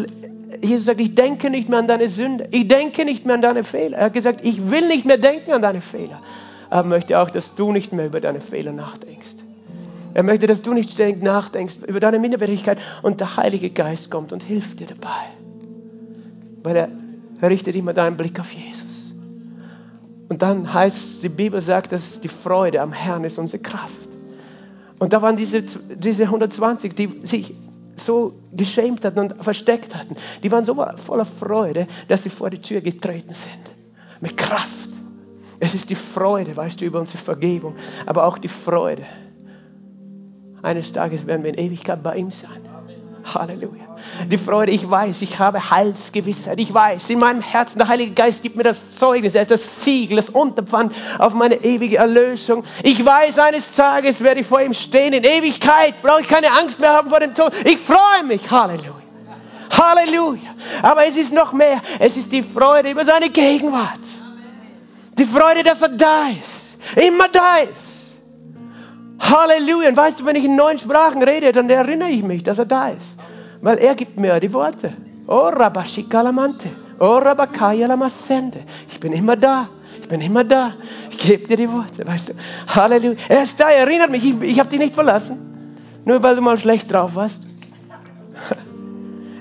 Jesus sagt, ich denke nicht mehr an deine Sünde. Ich denke nicht mehr an deine Fehler. Er hat gesagt, ich will nicht mehr denken an deine Fehler. Aber möchte auch, dass du nicht mehr über deine Fehler nachdenkst. Er möchte, dass du nicht ständig nachdenkst über deine Minderwertigkeit und der Heilige Geist kommt und hilft dir dabei. Weil er, er richtet immer deinen Blick auf Jesus. Und dann heißt die Bibel sagt, dass die Freude am Herrn ist unsere Kraft. Und da waren diese, diese 120, die sich so geschämt hatten und versteckt hatten. Die waren so voller Freude, dass sie vor die Tür getreten sind. Mit Kraft. Es ist die Freude, weißt du, über unsere Vergebung, aber auch die Freude. Eines Tages werden wir in Ewigkeit bei ihm sein. Halleluja. Die Freude, ich weiß, ich habe Heilsgewissheit. Ich weiß, in meinem Herzen, der Heilige Geist gibt mir das Zeugnis, er ist das Siegel, das Unterpfand auf meine ewige Erlösung. Ich weiß, eines Tages werde ich vor ihm stehen. In Ewigkeit brauche ich keine Angst mehr haben vor dem Tod. Ich freue mich. Halleluja. Halleluja. Aber es ist noch mehr. Es ist die Freude über seine Gegenwart. Die Freude, dass er da ist. Immer da ist. Halleluja. Und weißt du, wenn ich in neuen Sprachen rede, dann erinnere ich mich, dass er da ist. Weil er gibt mir die Worte. Oh, Rabashikalamante. Oh, Rabakayalamasende. Ich bin immer da. Ich bin immer da. Ich gebe dir die Worte, weißt du. Halleluja. Er ist da, er erinnert mich. Ich, ich habe dich nicht verlassen. Nur weil du mal schlecht drauf warst.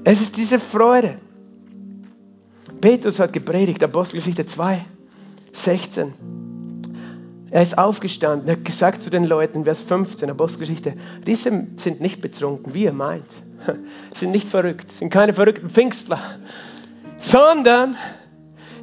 Es ist diese Freude. Petrus hat gepredigt, Apostelgeschichte 2, 16. Er ist aufgestanden, er hat gesagt zu den Leuten, Vers 15, Apostelgeschichte, diese sind nicht betrunken, wie ihr meint. sind nicht verrückt, sind keine verrückten Pfingstler, sondern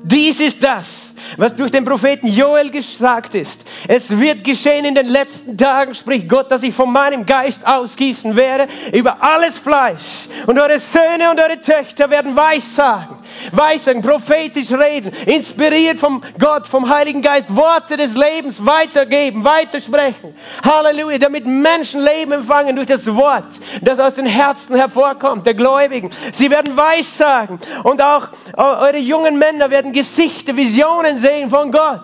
dies ist das, was durch den Propheten Joel gesagt ist. Es wird geschehen in den letzten Tagen, spricht Gott, dass ich von meinem Geist ausgießen werde über alles Fleisch. Und eure Söhne und eure Töchter werden Weissagen, Weissagen, prophetisch reden, inspiriert vom Gott, vom Heiligen Geist, Worte des Lebens weitergeben, weitersprechen. Halleluja, damit Menschen Leben empfangen durch das Wort, das aus den Herzen hervorkommt, der Gläubigen. Sie werden Weissagen und auch eure jungen Männer werden Gesichter, Visionen sehen von Gott.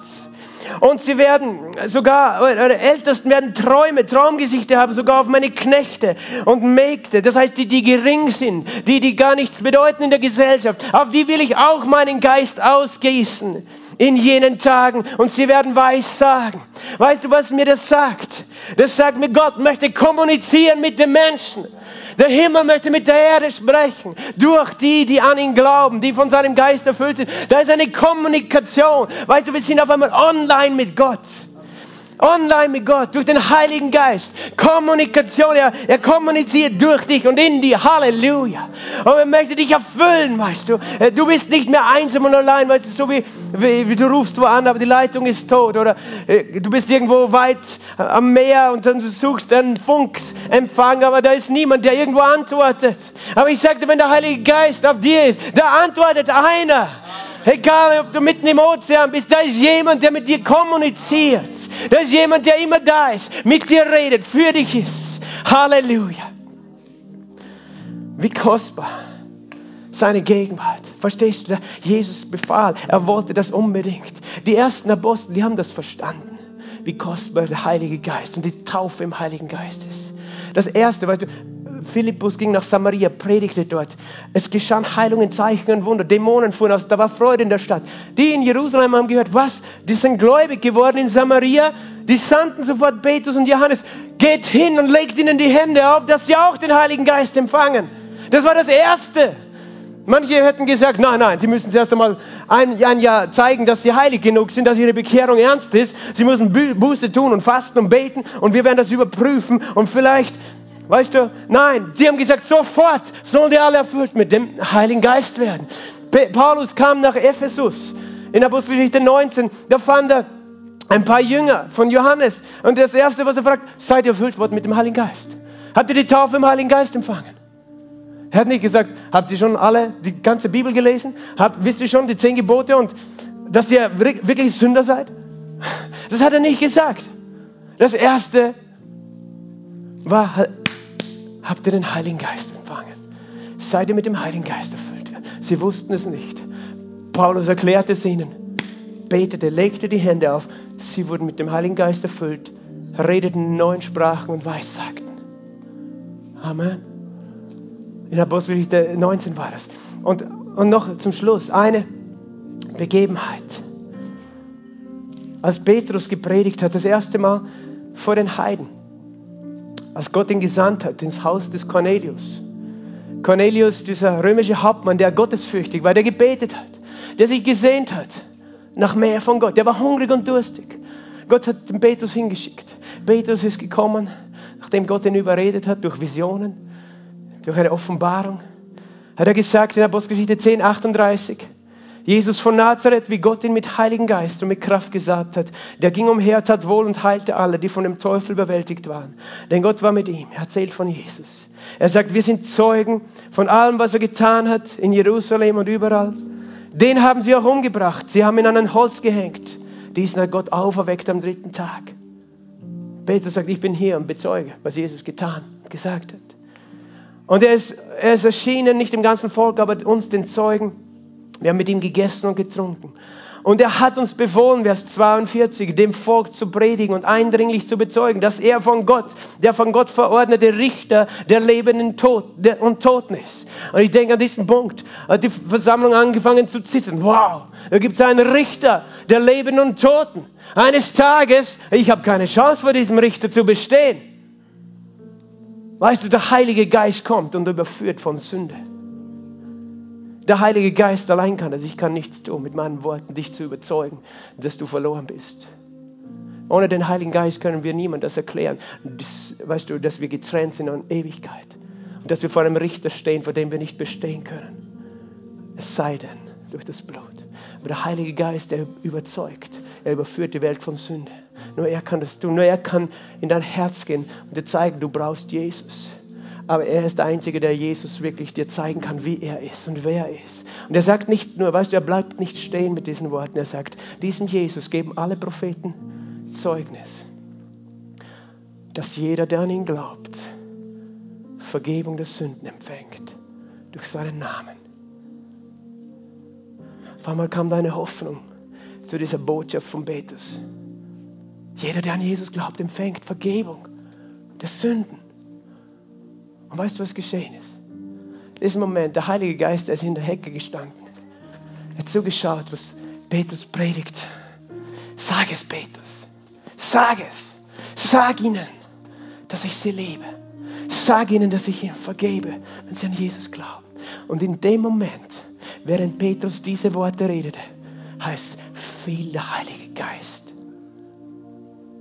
Und sie werden sogar, eure Ältesten werden Träume, Traumgesichter haben, sogar auf meine Knechte und Mägde. Das heißt, die, die gering sind, die, die gar nichts bedeuten in der Gesellschaft. Auf die will ich auch meinen Geist ausgießen in jenen Tagen und sie werden weiß sagen. Weißt du, was mir das sagt? Das sagt mir, Gott möchte kommunizieren mit den Menschen. Der Himmel möchte mit der Erde sprechen. Durch die, die an ihn glauben, die von seinem Geist erfüllt sind. Da ist eine Kommunikation. Weißt du, wir sind auf einmal online mit Gott. Online mit Gott, durch den Heiligen Geist. Kommunikation, er, er kommuniziert durch dich und in dir. Halleluja. Und er möchte dich erfüllen, weißt du. Äh, du bist nicht mehr einsam und allein, weißt du, so wie, wie, wie du rufst wo an, aber die Leitung ist tot. Oder äh, du bist irgendwo weit am Meer und dann suchst einen Funksempfang, aber da ist niemand, der irgendwo antwortet. Aber ich sagte, wenn der Heilige Geist auf dir ist, da antwortet einer. Egal, ob du mitten im Ozean bist, da ist jemand, der mit dir kommuniziert. Da ist jemand, der immer da ist, mit dir redet, für dich ist. Halleluja. Wie kostbar seine Gegenwart. Verstehst du? Jesus befahl, er wollte das unbedingt. Die ersten Apostel, die haben das verstanden, wie kostbar der Heilige Geist und die Taufe im Heiligen Geist ist. Das erste, weißt du, Philippus ging nach Samaria, predigte dort. Es geschahen Heilungen, Zeichen und Wunder. Dämonen fuhren aus. Da war Freude in der Stadt. Die in Jerusalem haben gehört, was? Die sind gläubig geworden in Samaria. Die sandten sofort Petrus und Johannes. Geht hin und legt ihnen die Hände auf, dass sie auch den Heiligen Geist empfangen. Das war das Erste. Manche hätten gesagt, nein, nein, sie müssen zuerst einmal ein, ein Jahr zeigen, dass sie heilig genug sind, dass ihre Bekehrung ernst ist. Sie müssen Buße tun und fasten und beten und wir werden das überprüfen und vielleicht Weißt du? Nein, sie haben gesagt, sofort sollen die alle erfüllt mit dem Heiligen Geist werden. Paulus kam nach Ephesus in Apostelgeschichte 19, da fand er ein paar Jünger von Johannes und das erste, was er fragt, seid ihr erfüllt worden mit dem Heiligen Geist? Habt ihr die Taufe im Heiligen Geist empfangen? Er hat nicht gesagt, habt ihr schon alle die ganze Bibel gelesen? Habt, wisst ihr schon die zehn Gebote und dass ihr wirklich Sünder seid? Das hat er nicht gesagt. Das erste war, habt ihr den Heiligen Geist empfangen. Seid ihr mit dem Heiligen Geist erfüllt. Sie wussten es nicht. Paulus erklärte es ihnen, betete, legte die Hände auf. Sie wurden mit dem Heiligen Geist erfüllt, redeten in neuen Sprachen und weissagten. Amen. In Apostelgeschichte 19 war das. Und, und noch zum Schluss eine Begebenheit. Als Petrus gepredigt hat, das erste Mal vor den Heiden, als Gott ihn gesandt hat ins Haus des Cornelius. Cornelius, dieser römische Hauptmann, der gottesfürchtig war, der gebetet hat, der sich gesehnt hat nach mehr von Gott. Der war hungrig und durstig. Gott hat den Petrus hingeschickt. Petrus ist gekommen, nachdem Gott ihn überredet hat, durch Visionen, durch eine Offenbarung. Hat er gesagt in Apostelgeschichte 10, 38, Jesus von Nazareth, wie Gott ihn mit Heiligen Geist und mit Kraft gesagt hat, der ging umher, tat wohl und heilte alle, die von dem Teufel überwältigt waren. Denn Gott war mit ihm. Er erzählt von Jesus. Er sagt, wir sind Zeugen von allem, was er getan hat in Jerusalem und überall. Den haben sie auch umgebracht. Sie haben ihn an ein Holz gehängt. Diesen hat Gott auferweckt am dritten Tag. Peter sagt, ich bin hier und bezeuge, was Jesus getan und gesagt hat. Und er ist, er ist erschienen, nicht dem ganzen Volk, aber uns, den Zeugen. Wir haben mit ihm gegessen und getrunken. Und er hat uns befohlen, Vers 42, dem Volk zu predigen und eindringlich zu bezeugen, dass er von Gott, der von Gott verordnete Richter der Lebenden und Toten ist. Und ich denke an diesen Punkt, hat die Versammlung angefangen zu zittern. Wow, da gibt es einen Richter der Lebenden und Toten. Eines Tages, ich habe keine Chance vor diesem Richter zu bestehen. Weißt du, der Heilige Geist kommt und überführt von Sünde. Der Heilige Geist allein kann das. Ich kann nichts tun mit meinen Worten, dich zu überzeugen, dass du verloren bist. Ohne den Heiligen Geist können wir niemand das erklären. Das, weißt du, dass wir getrennt sind an Ewigkeit. und dass wir vor einem Richter stehen, vor dem wir nicht bestehen können. Es sei denn durch das Blut. Aber der Heilige Geist, der überzeugt, er überführt die Welt von Sünde. Nur er kann das tun, nur er kann in dein Herz gehen und dir zeigen, du brauchst Jesus. Aber er ist der Einzige, der Jesus wirklich dir zeigen kann, wie er ist und wer er ist. Und er sagt nicht nur, weißt du, er bleibt nicht stehen mit diesen Worten. Er sagt, diesem Jesus geben alle Propheten Zeugnis, dass jeder, der an ihn glaubt, Vergebung der Sünden empfängt durch seinen Namen. Auf einmal kam deine Hoffnung zu dieser Botschaft von Petrus. Jeder, der an Jesus glaubt, empfängt Vergebung der Sünden. Und weißt du, was geschehen ist? In diesem Moment, der Heilige Geist, ist in der Hecke gestanden. Er hat zugeschaut, was Petrus predigt. Sag es, Petrus. Sag es. Sag ihnen, dass ich sie liebe. Sag ihnen, dass ich ihnen vergebe, wenn sie an Jesus glauben. Und in dem Moment, während Petrus diese Worte redete, heißt, fiel der Heilige Geist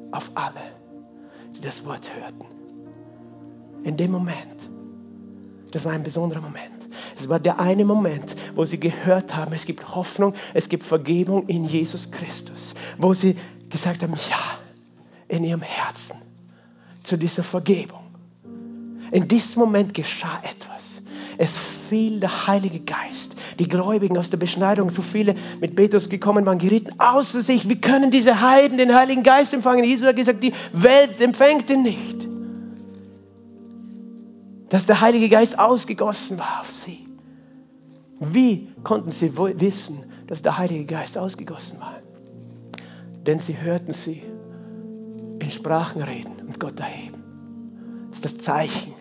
auf alle, die das Wort hörten. In dem Moment, das war ein besonderer Moment. Es war der eine Moment, wo sie gehört haben, es gibt Hoffnung, es gibt Vergebung in Jesus Christus. Wo sie gesagt haben, ja, in ihrem Herzen zu dieser Vergebung. In diesem Moment geschah etwas. Es fiel der Heilige Geist. Die Gläubigen aus der Beschneidung, so viele mit Petrus gekommen waren, gerieten außer sich. Wie können diese Heiden den Heiligen Geist empfangen? Jesus hat gesagt, die Welt empfängt ihn nicht. Dass der Heilige Geist ausgegossen war auf sie. Wie konnten sie wissen, dass der Heilige Geist ausgegossen war? Denn sie hörten sie in Sprachen reden und Gott erheben. Das ist das Zeichen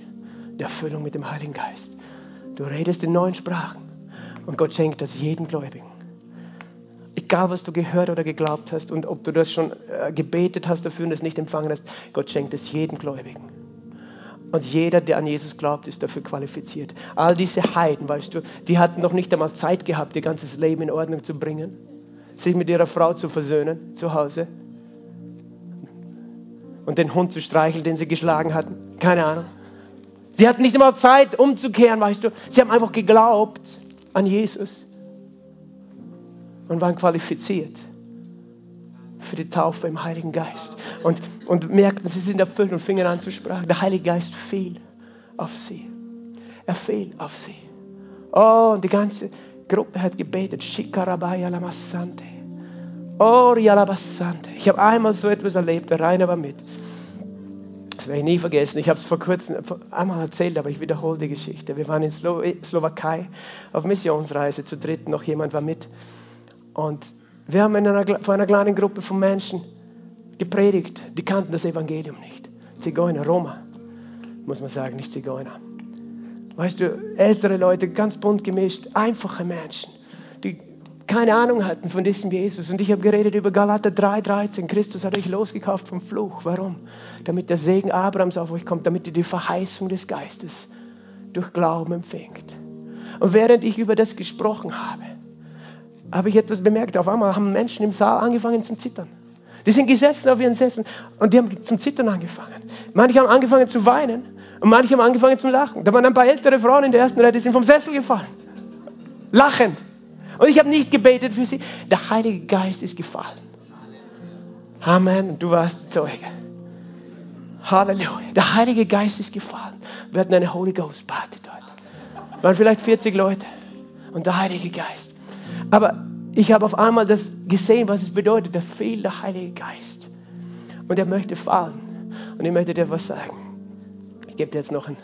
der Erfüllung mit dem Heiligen Geist. Du redest in neuen Sprachen und Gott schenkt das jedem Gläubigen. Egal, was du gehört oder geglaubt hast und ob du das schon äh, gebetet hast dafür und es nicht empfangen hast, Gott schenkt es jedem Gläubigen. Und jeder, der an Jesus glaubt, ist dafür qualifiziert. All diese Heiden, weißt du, die hatten noch nicht einmal Zeit gehabt, ihr ganzes Leben in Ordnung zu bringen, sich mit ihrer Frau zu versöhnen zu Hause und den Hund zu streicheln, den sie geschlagen hatten. Keine Ahnung. Sie hatten nicht einmal Zeit umzukehren, weißt du. Sie haben einfach geglaubt an Jesus und waren qualifiziert für die Taufe im Heiligen Geist. Und, und merkten, sie sind erfüllt und fingen an zu sprechen. Der Heilige Geist fiel auf sie. Er fiel auf sie. Oh, und die ganze Gruppe hat gebetet. Shikarabaya. Oh, rialabassante. Ich habe einmal so etwas erlebt, der Rainer war mit. Das werde ich nie vergessen. Ich habe es vor kurzem einmal erzählt, aber ich wiederhole die Geschichte. Wir waren in Slo Slowakei auf Missionsreise. Zu dritt noch jemand war mit. Und wir haben in einer, vor einer kleinen Gruppe von Menschen gepredigt. Die kannten das Evangelium nicht. Zigeuner, Roma, muss man sagen, nicht Zigeuner. Weißt du, ältere Leute, ganz bunt gemischt, einfache Menschen, die keine Ahnung hatten von diesem Jesus. Und ich habe geredet über Galater 3,13. Christus hat euch losgekauft vom Fluch. Warum? Damit der Segen Abrahams auf euch kommt, damit ihr die Verheißung des Geistes durch Glauben empfängt. Und während ich über das gesprochen habe, habe ich etwas bemerkt. Auf einmal haben Menschen im Saal angefangen zum Zittern. Die sind gesessen auf ihren Sesseln und die haben zum Zittern angefangen. Manche haben angefangen zu weinen und manche haben angefangen zu lachen. Da waren ein paar ältere Frauen in der ersten Reihe, die sind vom Sessel gefallen. Lachend. Und ich habe nicht gebetet für sie. Der Heilige Geist ist gefallen. Amen. Du warst Zeuge. Halleluja. Der Heilige Geist ist gefallen. Wir hatten eine Holy Ghost Party dort. Waren vielleicht 40 Leute. Und der Heilige Geist. Aber ich habe auf einmal das gesehen, was es bedeutet. Da fehlt der Heilige Geist. Und er möchte fallen. Und ich möchte dir was sagen. Ich gebe dir jetzt noch ein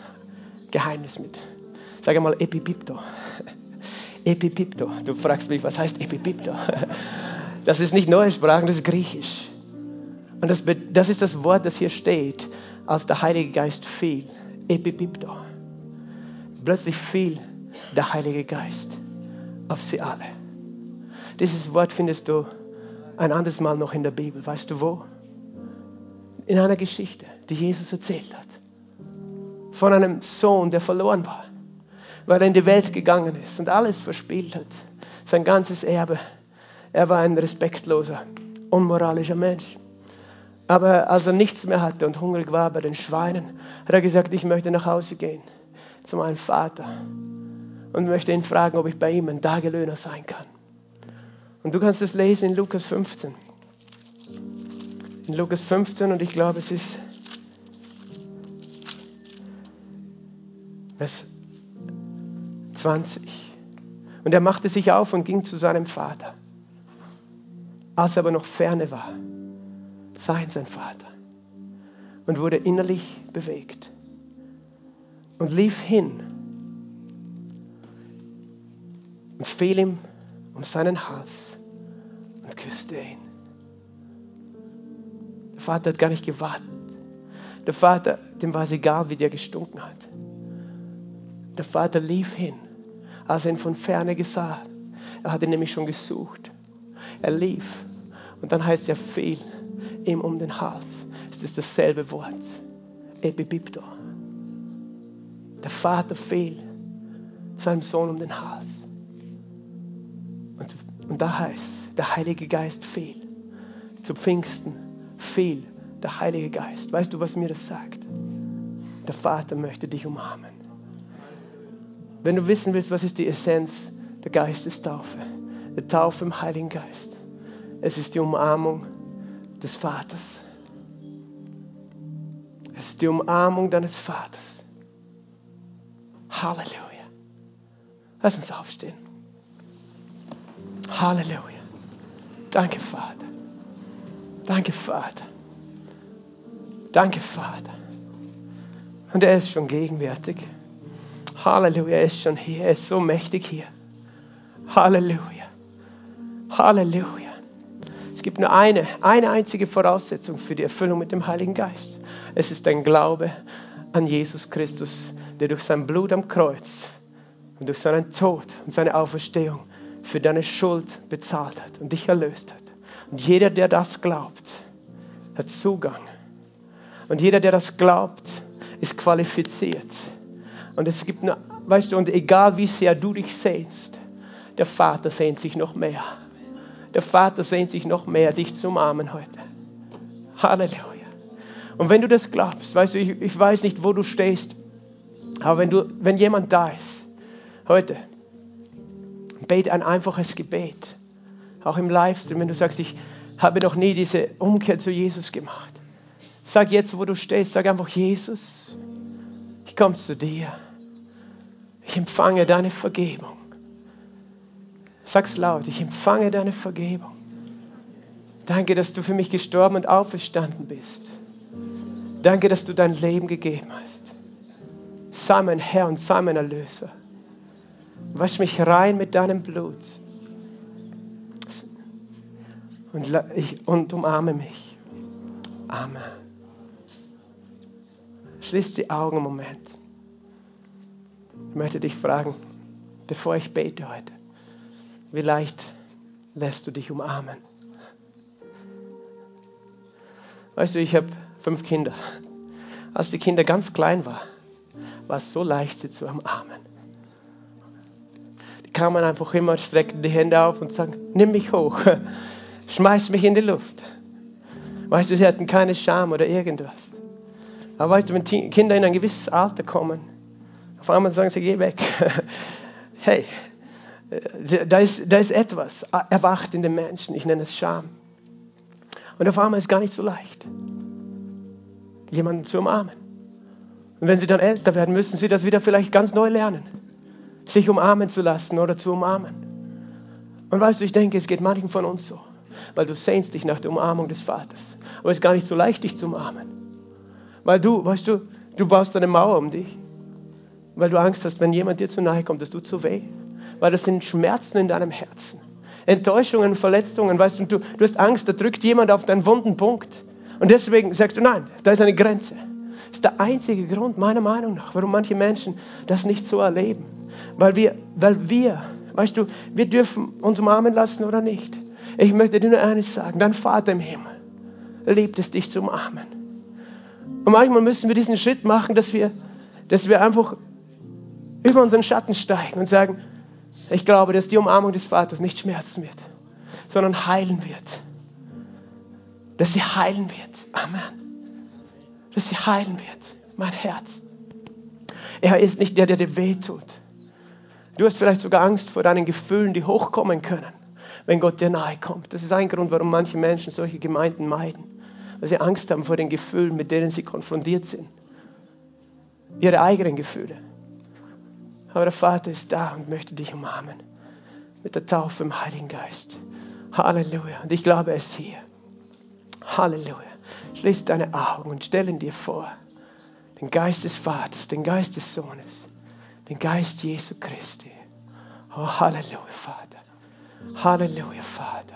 Geheimnis mit. Sag einmal Epipipto. Epipipto. Du fragst mich, was heißt Epipipto? Das ist nicht neue Sprachen, das ist Griechisch. Und das, das ist das Wort, das hier steht, als der Heilige Geist fiel. Epipipto. Plötzlich fiel der Heilige Geist auf sie alle. Dieses Wort findest du ein anderes Mal noch in der Bibel. Weißt du wo? In einer Geschichte, die Jesus erzählt hat. Von einem Sohn, der verloren war weil er in die Welt gegangen ist und alles verspielt hat. Sein ganzes Erbe. Er war ein respektloser, unmoralischer Mensch. Aber als er nichts mehr hatte und hungrig war bei den Schweinen, hat er gesagt, ich möchte nach Hause gehen. zu meinem Vater und möchte ihn fragen, ob ich bei ihm ein Tagelöhner sein kann. Und du kannst es lesen in Lukas 15. In Lukas 15 und ich glaube, es ist Vers 20. Und er machte sich auf und ging zu seinem Vater. Als er aber noch ferne war, sah ihn sein Vater und wurde innerlich bewegt und lief hin und fiel ihm um seinen Hals und küsste ihn. Der Vater hat gar nicht gewartet. Der Vater, dem war es egal, wie der gestunken hat. Der Vater lief hin, als er ihn von ferne sah. Er hatte nämlich schon gesucht. Er lief und dann heißt er fiel ihm um den Hals. Es ist dasselbe Wort. Epibipto. Der Vater fiel seinem Sohn um den Hals. Da heißt der Heilige Geist fiel. Zu Pfingsten fiel der Heilige Geist. Weißt du, was mir das sagt? Der Vater möchte dich umarmen. Wenn du wissen willst, was ist die Essenz der Geistestaufe, der Taufe im Heiligen Geist, es ist die Umarmung des Vaters. Es ist die Umarmung deines Vaters. Halleluja. Lass uns aufstehen. Halleluja. Danke, Vater. Danke, Vater. Danke, Vater. Und er ist schon gegenwärtig. Halleluja, er ist schon hier. Er ist so mächtig hier. Halleluja. Halleluja. Es gibt nur eine, eine einzige Voraussetzung für die Erfüllung mit dem Heiligen Geist. Es ist ein Glaube an Jesus Christus, der durch sein Blut am Kreuz und durch seinen Tod und seine Auferstehung für deine Schuld bezahlt hat und dich erlöst hat. Und jeder, der das glaubt, hat Zugang. Und jeder, der das glaubt, ist qualifiziert. Und es gibt nur, weißt du, und egal wie sehr du dich sehnst, der Vater sehnt sich noch mehr. Der Vater sehnt sich noch mehr, dich zu umarmen heute. Halleluja. Und wenn du das glaubst, weißt du, ich, ich weiß nicht, wo du stehst, aber wenn, du, wenn jemand da ist, heute, bete ein einfaches Gebet. Auch im Livestream, wenn du sagst, ich habe noch nie diese Umkehr zu Jesus gemacht. Sag jetzt, wo du stehst, sag einfach, Jesus, ich komme zu dir. Ich empfange deine Vergebung. Sag's laut, ich empfange deine Vergebung. Danke, dass du für mich gestorben und auferstanden bist. Danke, dass du dein Leben gegeben hast. Sei mein Herr und sei mein Erlöser. Wasch mich rein mit deinem Blut. Und, ich, und umarme mich. Amen. Schließ die Augen einen Moment. Ich möchte dich fragen, bevor ich bete heute. Vielleicht lässt du dich umarmen. Weißt du, ich habe fünf Kinder. Als die Kinder ganz klein waren, war es so leicht, sie zu umarmen. Die kamen einfach immer, streckten die Hände auf und sagen, nimm mich hoch, schmeiß mich in die Luft. Weißt du, sie hatten keine Scham oder irgendwas. Aber weißt du, wenn Kinder in ein gewisses Alter kommen, auf einmal sagen sie, geh weg. hey, da ist, da ist etwas erwacht in den Menschen, ich nenne es Scham. Und auf einmal ist es gar nicht so leicht, jemanden zu umarmen. Und wenn sie dann älter werden, müssen sie das wieder vielleicht ganz neu lernen, sich umarmen zu lassen oder zu umarmen. Und weißt du, ich denke, es geht manchen von uns so, weil du sehnst dich nach der Umarmung des Vaters. Aber es ist gar nicht so leicht, dich zu umarmen. Weil du, weißt du, du baust eine Mauer um dich. Weil du Angst hast, wenn jemand dir zu nahe kommt, das tut so weh weil das sind Schmerzen in deinem Herzen. Enttäuschungen, Verletzungen, weißt du, du, du hast Angst, da drückt jemand auf deinen wunden Punkt. Und deswegen sagst du, nein, da ist eine Grenze. Das ist der einzige Grund, meiner Meinung nach, warum manche Menschen das nicht so erleben. Weil wir, weil wir, weißt du, wir dürfen uns umarmen lassen oder nicht. Ich möchte dir nur eines sagen, dein Vater im Himmel liebt es, dich zu umarmen. Und manchmal müssen wir diesen Schritt machen, dass wir, dass wir einfach über unseren Schatten steigen und sagen, ich glaube, dass die Umarmung des Vaters nicht schmerzen wird, sondern heilen wird. Dass sie heilen wird. Amen. Dass sie heilen wird. Mein Herz. Er ist nicht der, der dir wehtut. Du hast vielleicht sogar Angst vor deinen Gefühlen, die hochkommen können, wenn Gott dir nahe kommt. Das ist ein Grund, warum manche Menschen solche Gemeinden meiden. Weil sie Angst haben vor den Gefühlen, mit denen sie konfrontiert sind. Ihre eigenen Gefühle. Aber der Vater ist da und möchte dich umarmen. Mit der Taufe im Heiligen Geist. Halleluja. Und ich glaube, er ist hier. Halleluja. Schließ deine Augen und stell ihn dir vor. Den Geist des Vaters, den Geist des Sohnes, den Geist Jesu Christi. Oh, Halleluja, Vater. Halleluja, Vater.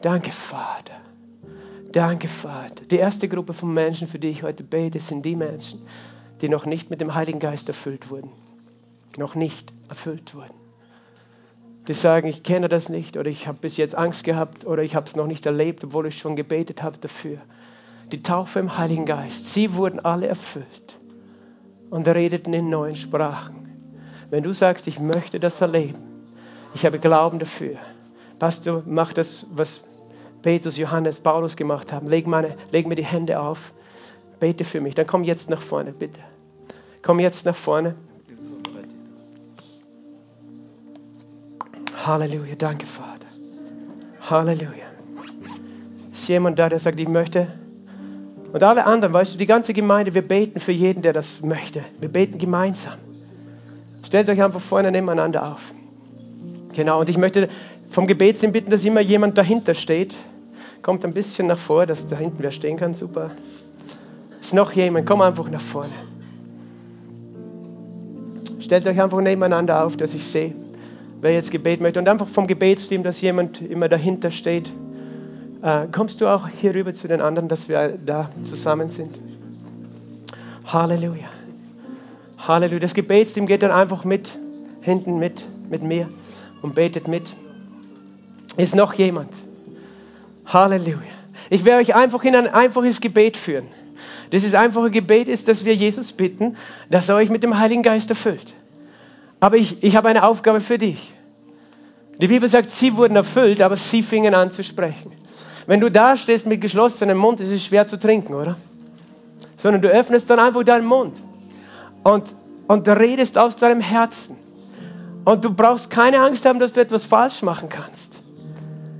Danke, Vater. Danke, Vater. Die erste Gruppe von Menschen, für die ich heute bete, sind die Menschen, die noch nicht mit dem Heiligen Geist erfüllt wurden. Noch nicht erfüllt wurden die sagen, ich kenne das nicht oder ich habe bis jetzt Angst gehabt oder ich habe es noch nicht erlebt, obwohl ich schon gebetet habe dafür. Die Taufe im Heiligen Geist, sie wurden alle erfüllt und redeten in neuen Sprachen. Wenn du sagst, ich möchte das erleben, ich habe Glauben dafür, Pastor, mach das, was Petrus, Johannes, Paulus gemacht haben. Leg, meine, leg mir die Hände auf, bete für mich. Dann komm jetzt nach vorne, bitte. Komm jetzt nach vorne. Halleluja, danke Vater. Halleluja. Ist jemand da, der sagt, ich möchte? Und alle anderen, weißt du, die ganze Gemeinde, wir beten für jeden, der das möchte. Wir beten gemeinsam. Stellt euch einfach vorne nebeneinander auf. Genau, und ich möchte vom Gebetsteam bitten, dass immer jemand dahinter steht. Kommt ein bisschen nach vorne, dass da hinten wer stehen kann. Super. Ist noch jemand? Komm einfach nach vorne. Stellt euch einfach nebeneinander auf, dass ich sehe wer jetzt Gebet möchte und einfach vom Gebetsteam, dass jemand immer dahinter steht. Äh, kommst du auch hier rüber zu den anderen, dass wir da zusammen sind? Halleluja. Halleluja. Das Gebetsteam geht dann einfach mit, hinten mit, mit mir und betet mit. Ist noch jemand? Halleluja. Ich werde euch einfach in ein einfaches Gebet führen. Dieses einfache Gebet ist, dass wir Jesus bitten, dass er euch mit dem Heiligen Geist erfüllt. Aber ich, ich habe eine Aufgabe für dich. Die Bibel sagt, sie wurden erfüllt, aber sie fingen an zu sprechen. Wenn du da stehst mit geschlossenem Mund, ist es schwer zu trinken, oder? Sondern du öffnest dann einfach deinen Mund und, und redest aus deinem Herzen. Und du brauchst keine Angst haben, dass du etwas falsch machen kannst.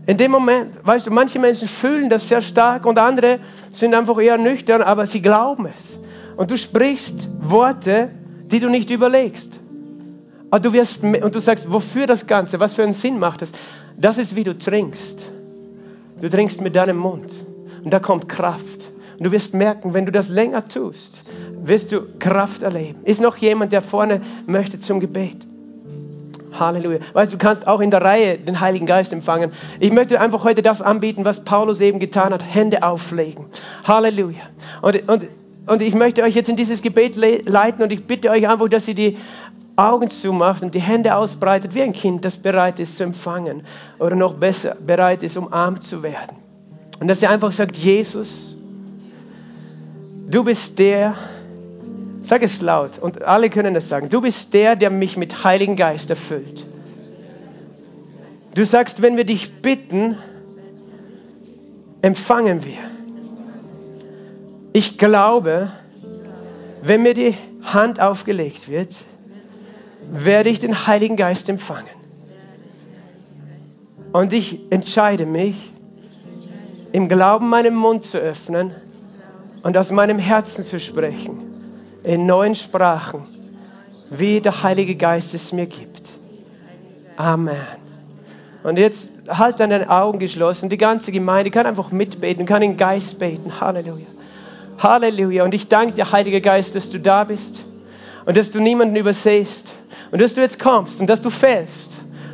In dem Moment, weißt du, manche Menschen fühlen das sehr stark und andere sind einfach eher nüchtern, aber sie glauben es. Und du sprichst Worte, die du nicht überlegst. Und du, wirst, und du sagst, wofür das Ganze? Was für einen Sinn macht das? Das ist, wie du trinkst. Du trinkst mit deinem Mund. Und da kommt Kraft. Und du wirst merken, wenn du das länger tust, wirst du Kraft erleben. Ist noch jemand, der vorne möchte zum Gebet? Halleluja. Weißt du, du kannst auch in der Reihe den Heiligen Geist empfangen. Ich möchte einfach heute das anbieten, was Paulus eben getan hat. Hände auflegen. Halleluja. Und, und, und ich möchte euch jetzt in dieses Gebet leiten und ich bitte euch einfach, dass ihr die Augen zumacht und die Hände ausbreitet wie ein Kind, das bereit ist zu empfangen oder noch besser bereit ist, umarmt zu werden. Und dass er einfach sagt, Jesus, du bist der, sag es laut und alle können es sagen, du bist der, der mich mit Heiligen Geist erfüllt. Du sagst, wenn wir dich bitten, empfangen wir. Ich glaube, wenn mir die Hand aufgelegt wird, werde ich den Heiligen Geist empfangen. Und ich entscheide mich, im Glauben meinen Mund zu öffnen und aus meinem Herzen zu sprechen, in neuen Sprachen, wie der Heilige Geist es mir gibt. Amen. Und jetzt halt deine Augen geschlossen. Die ganze Gemeinde kann einfach mitbeten, kann in Geist beten. Halleluja. Halleluja. Und ich danke dir, Heiliger Geist, dass du da bist und dass du niemanden übersehst und dass du jetzt kommst und dass du fällst.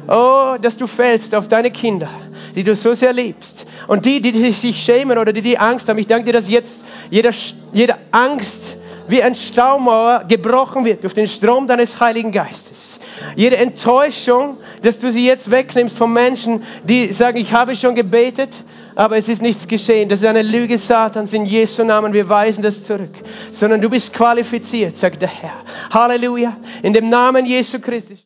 Oh, dass du fällst auf deine Kinder, die du so sehr liebst. Und die, die sich schämen oder die, die Angst haben, ich danke dir, dass jetzt jeder, jede Angst wie ein Staumauer gebrochen wird durch den Strom deines Heiligen Geistes. Jede Enttäuschung, dass du sie jetzt wegnimmst von Menschen, die sagen, ich habe schon gebetet, aber es ist nichts geschehen. Das ist eine Lüge Satans in Jesu Namen. Wir weisen das zurück. Sondern du bist qualifiziert, sagt der Herr. Halleluja. In dem Namen Jesu Christi.